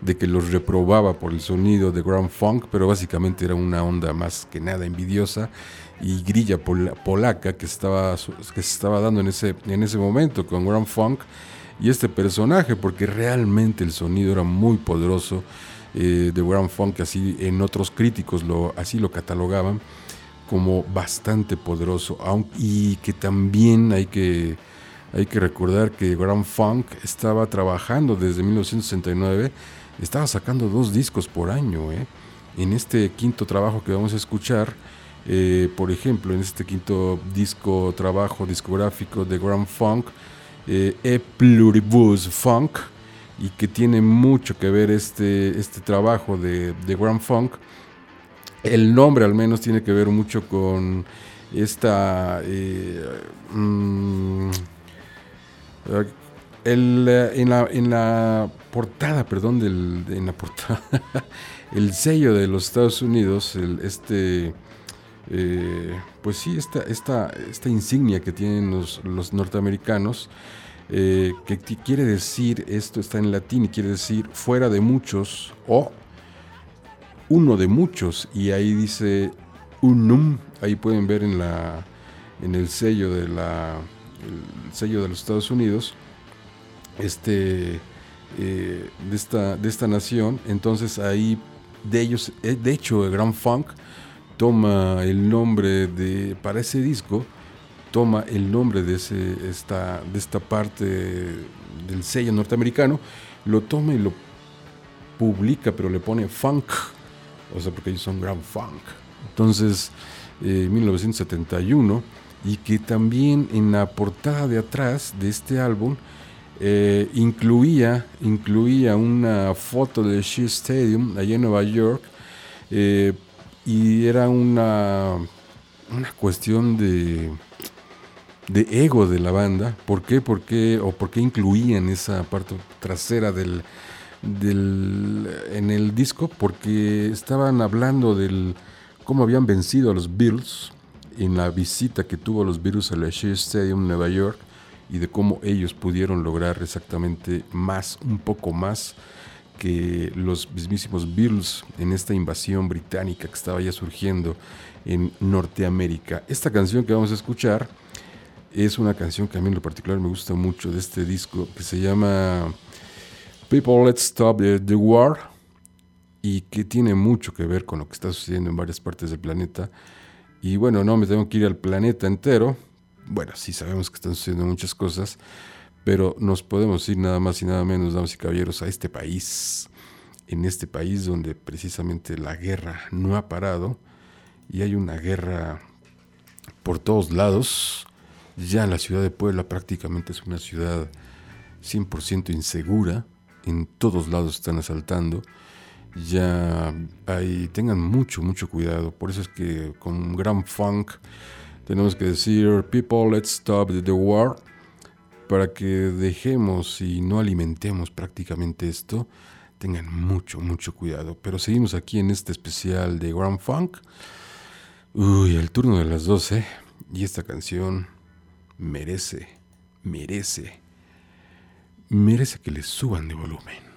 de que los reprobaba por el sonido de Grand Funk, pero básicamente era una onda más que nada envidiosa y grilla polaca que estaba, que se estaba dando en ese, en ese momento con Grand Funk y este personaje, porque realmente el sonido era muy poderoso eh, de Grand Funk, así en otros críticos lo, así lo catalogaban como bastante poderoso, y que también hay que, hay que recordar que Grand Funk estaba trabajando desde 1969, estaba sacando dos discos por año. ¿eh? En este quinto trabajo que vamos a escuchar, eh, por ejemplo, en este quinto disco, trabajo discográfico de Grand Funk, eh, E Pluribus Funk, y que tiene mucho que ver este, este trabajo de, de Grand Funk el nombre al menos tiene que ver mucho con esta... Eh, mm, el, en, la, en, la, portada, perdón, del, en la portada, el sello de los Estados Unidos, el, este, eh, pues sí, esta, esta, esta insignia que tienen los, los norteamericanos, eh, que quiere decir, esto está en latín y quiere decir fuera de muchos o uno de muchos y ahí dice unum, ahí pueden ver en la en el sello de la el sello de los Estados Unidos este eh, de esta de esta nación. Entonces ahí de ellos eh, de hecho el Grand Funk toma el nombre de para ese disco toma el nombre de ese esta de esta parte del sello norteamericano lo toma y lo publica pero le pone funk o sea, porque ellos son Grand Funk. Entonces, 1971, eh, y que también en la portada de atrás de este álbum eh, incluía, incluía una foto de Shea Stadium allá en Nueva York, eh, y era una, una cuestión de, de ego de la banda. ¿Por qué? ¿Por qué? ¿O por qué incluían esa parte trasera del, del, en el disco porque estaban hablando del cómo habían vencido a los Beatles en la visita que tuvo los Beatles al Shea Stadium en Nueva York y de cómo ellos pudieron lograr exactamente más, un poco más que los mismísimos Beatles en esta invasión británica que estaba ya surgiendo en Norteamérica. Esta canción que vamos a escuchar es una canción que a mí en lo particular me gusta mucho de este disco que se llama People Let's Stop the, War y que tiene mucho que ver con lo que está sucediendo en varias partes del planeta. Y bueno, no me tengo que ir al planeta entero. Bueno, sí sabemos que están sucediendo muchas cosas, pero nos podemos ir nada más y nada menos, damas y caballeros, a este país. En este país donde precisamente la guerra no ha parado y hay una guerra por todos lados. Ya la ciudad de Puebla prácticamente es una ciudad 100% insegura en todos lados están asaltando. Ya hay, tengan mucho, mucho cuidado. Por eso es que con gran funk tenemos que decir, people, let's stop the war, para que dejemos y no alimentemos prácticamente esto. Tengan mucho, mucho cuidado. Pero seguimos aquí en este especial de Grand Funk. Uy, el turno de las 12. Y esta canción merece, merece merece que le suban de volumen.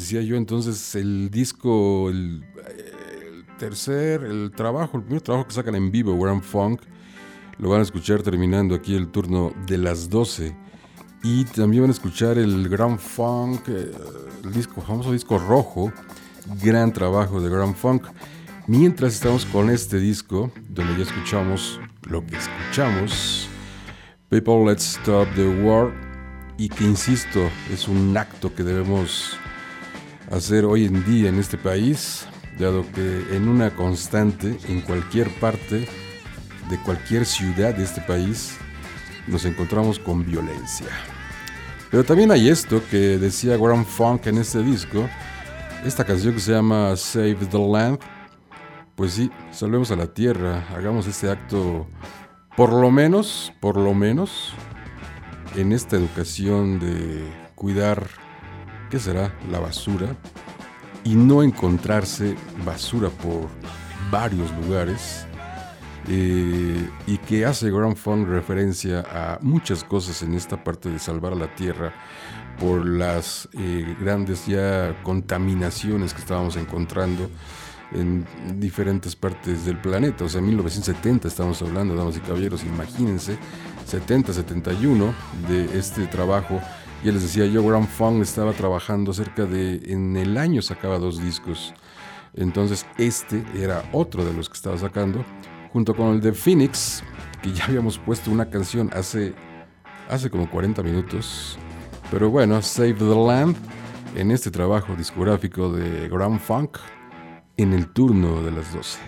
Decía yo entonces el disco, el, tercer, el trabajo, el primer trabajo que sacan en vivo, Grand Funk, lo van a escuchar terminando aquí el turno de las 12. Y también van a escuchar el Grand Funk, eh, el disco, famoso disco rojo, gran trabajo de Grand Funk. Mientras estamos con este disco, donde ya escuchamos lo que escuchamos, People Let's Stop the War, y que insisto, es un acto que debemos hacer hoy en día en este país, dado que en una constante, en cualquier parte de cualquier ciudad de este país, nos encontramos con violencia. Pero también hay esto que decía Grand Funk en este disco, esta canción que se llama Save the Land. Pues sí, salvemos a la tierra, hagamos este acto, por lo menos, por lo menos, en esta educación de cuidar, ¿qué será? La basura, y no encontrarse basura por varios lugares eh, y que hace Grand Funk referencia a muchas cosas en esta parte de salvar a la tierra por las eh, grandes ya contaminaciones que estábamos encontrando en diferentes partes del planeta. O sea, en 1970 estamos hablando, damas y caballeros, imagínense, 70, 71 de este trabajo. Ya les decía yo, Grand Funk estaba trabajando cerca de, en el año sacaba dos discos. Entonces este era otro de los que estaba sacando junto con el de Phoenix, que ya habíamos puesto una canción hace, hace como 40 minutos. Pero bueno, Save the Land en este trabajo discográfico de Grand Funk en el turno de las 12.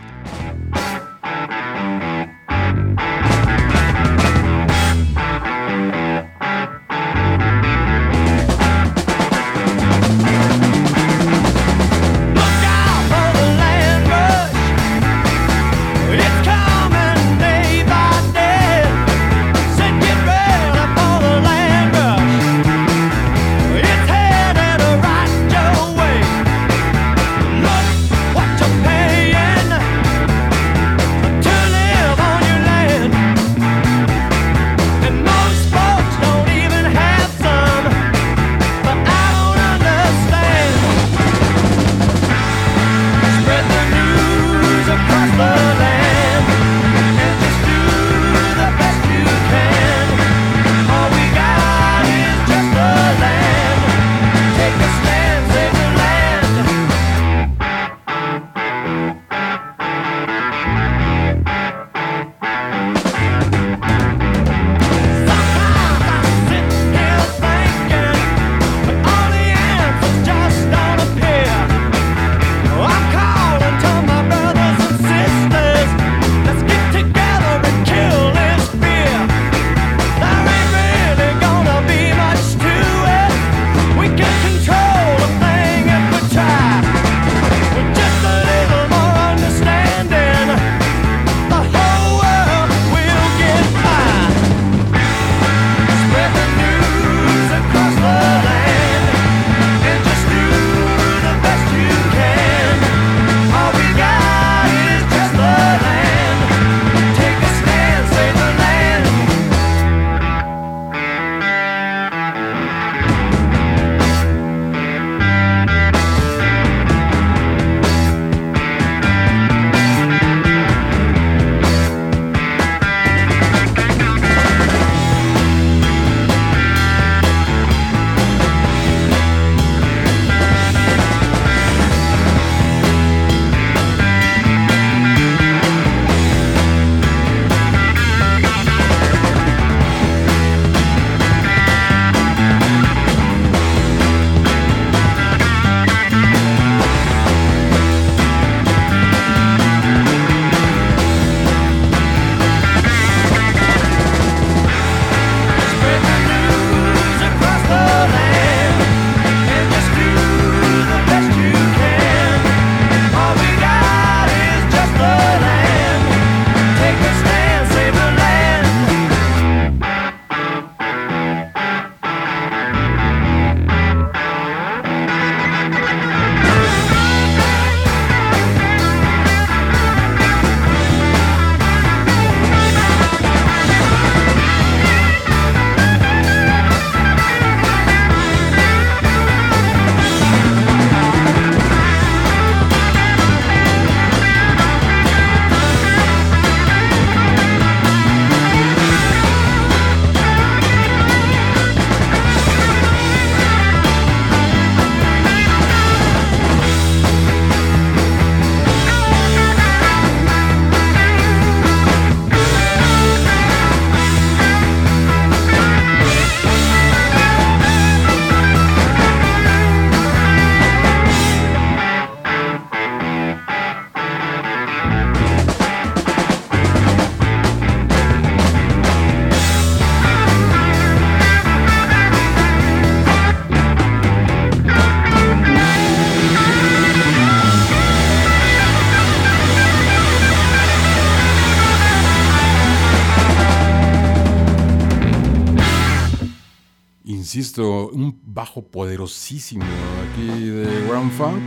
Insisto, un bajo poderosísimo aquí de Ground Funk.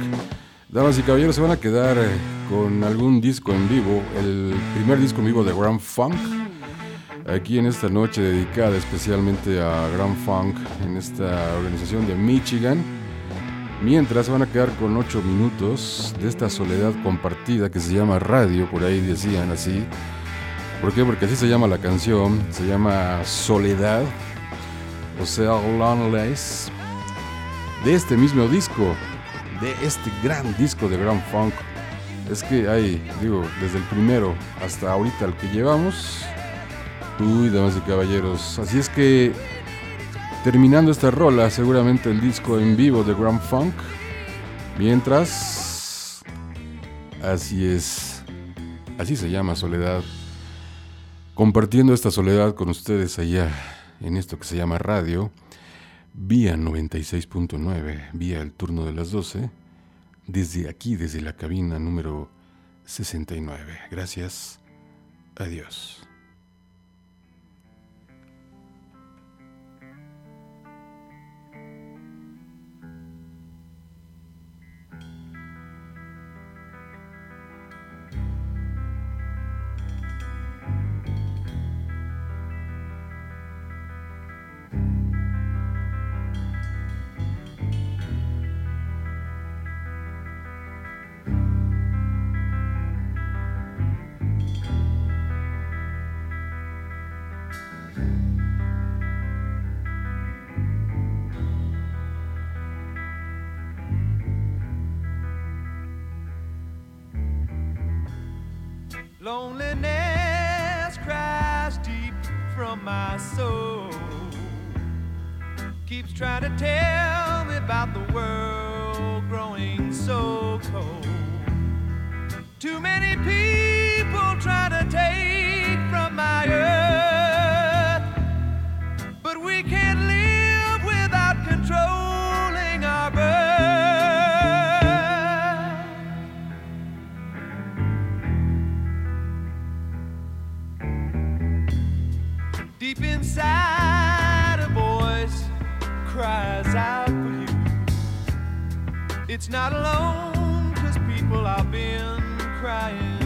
Damas y caballeros, se van a quedar eh, con algún disco en vivo, el primer disco en vivo de Ground Funk, aquí en esta noche dedicada especialmente a Ground Funk, en esta organización de Michigan. Mientras se van a quedar con ocho minutos de esta soledad compartida que se llama radio, por ahí decían así. ¿Por qué? Porque así se llama la canción, se llama Soledad de este mismo disco, de este gran disco de Grand Funk. Es que hay, digo, desde el primero hasta ahorita el que llevamos. Uy, damas y caballeros. Así es que terminando esta rola, seguramente el disco en vivo de Grand Funk. Mientras, así es, así se llama Soledad. Compartiendo esta soledad con ustedes allá en esto que se llama radio, vía 96.9, vía el turno de las 12, desde aquí, desde la cabina número 69. Gracias. Adiós. Loneliness cries deep from my soul. Keeps trying to tell me about the world growing so cold. Too many people trying to take cries out for you. It's not alone, cause people have been crying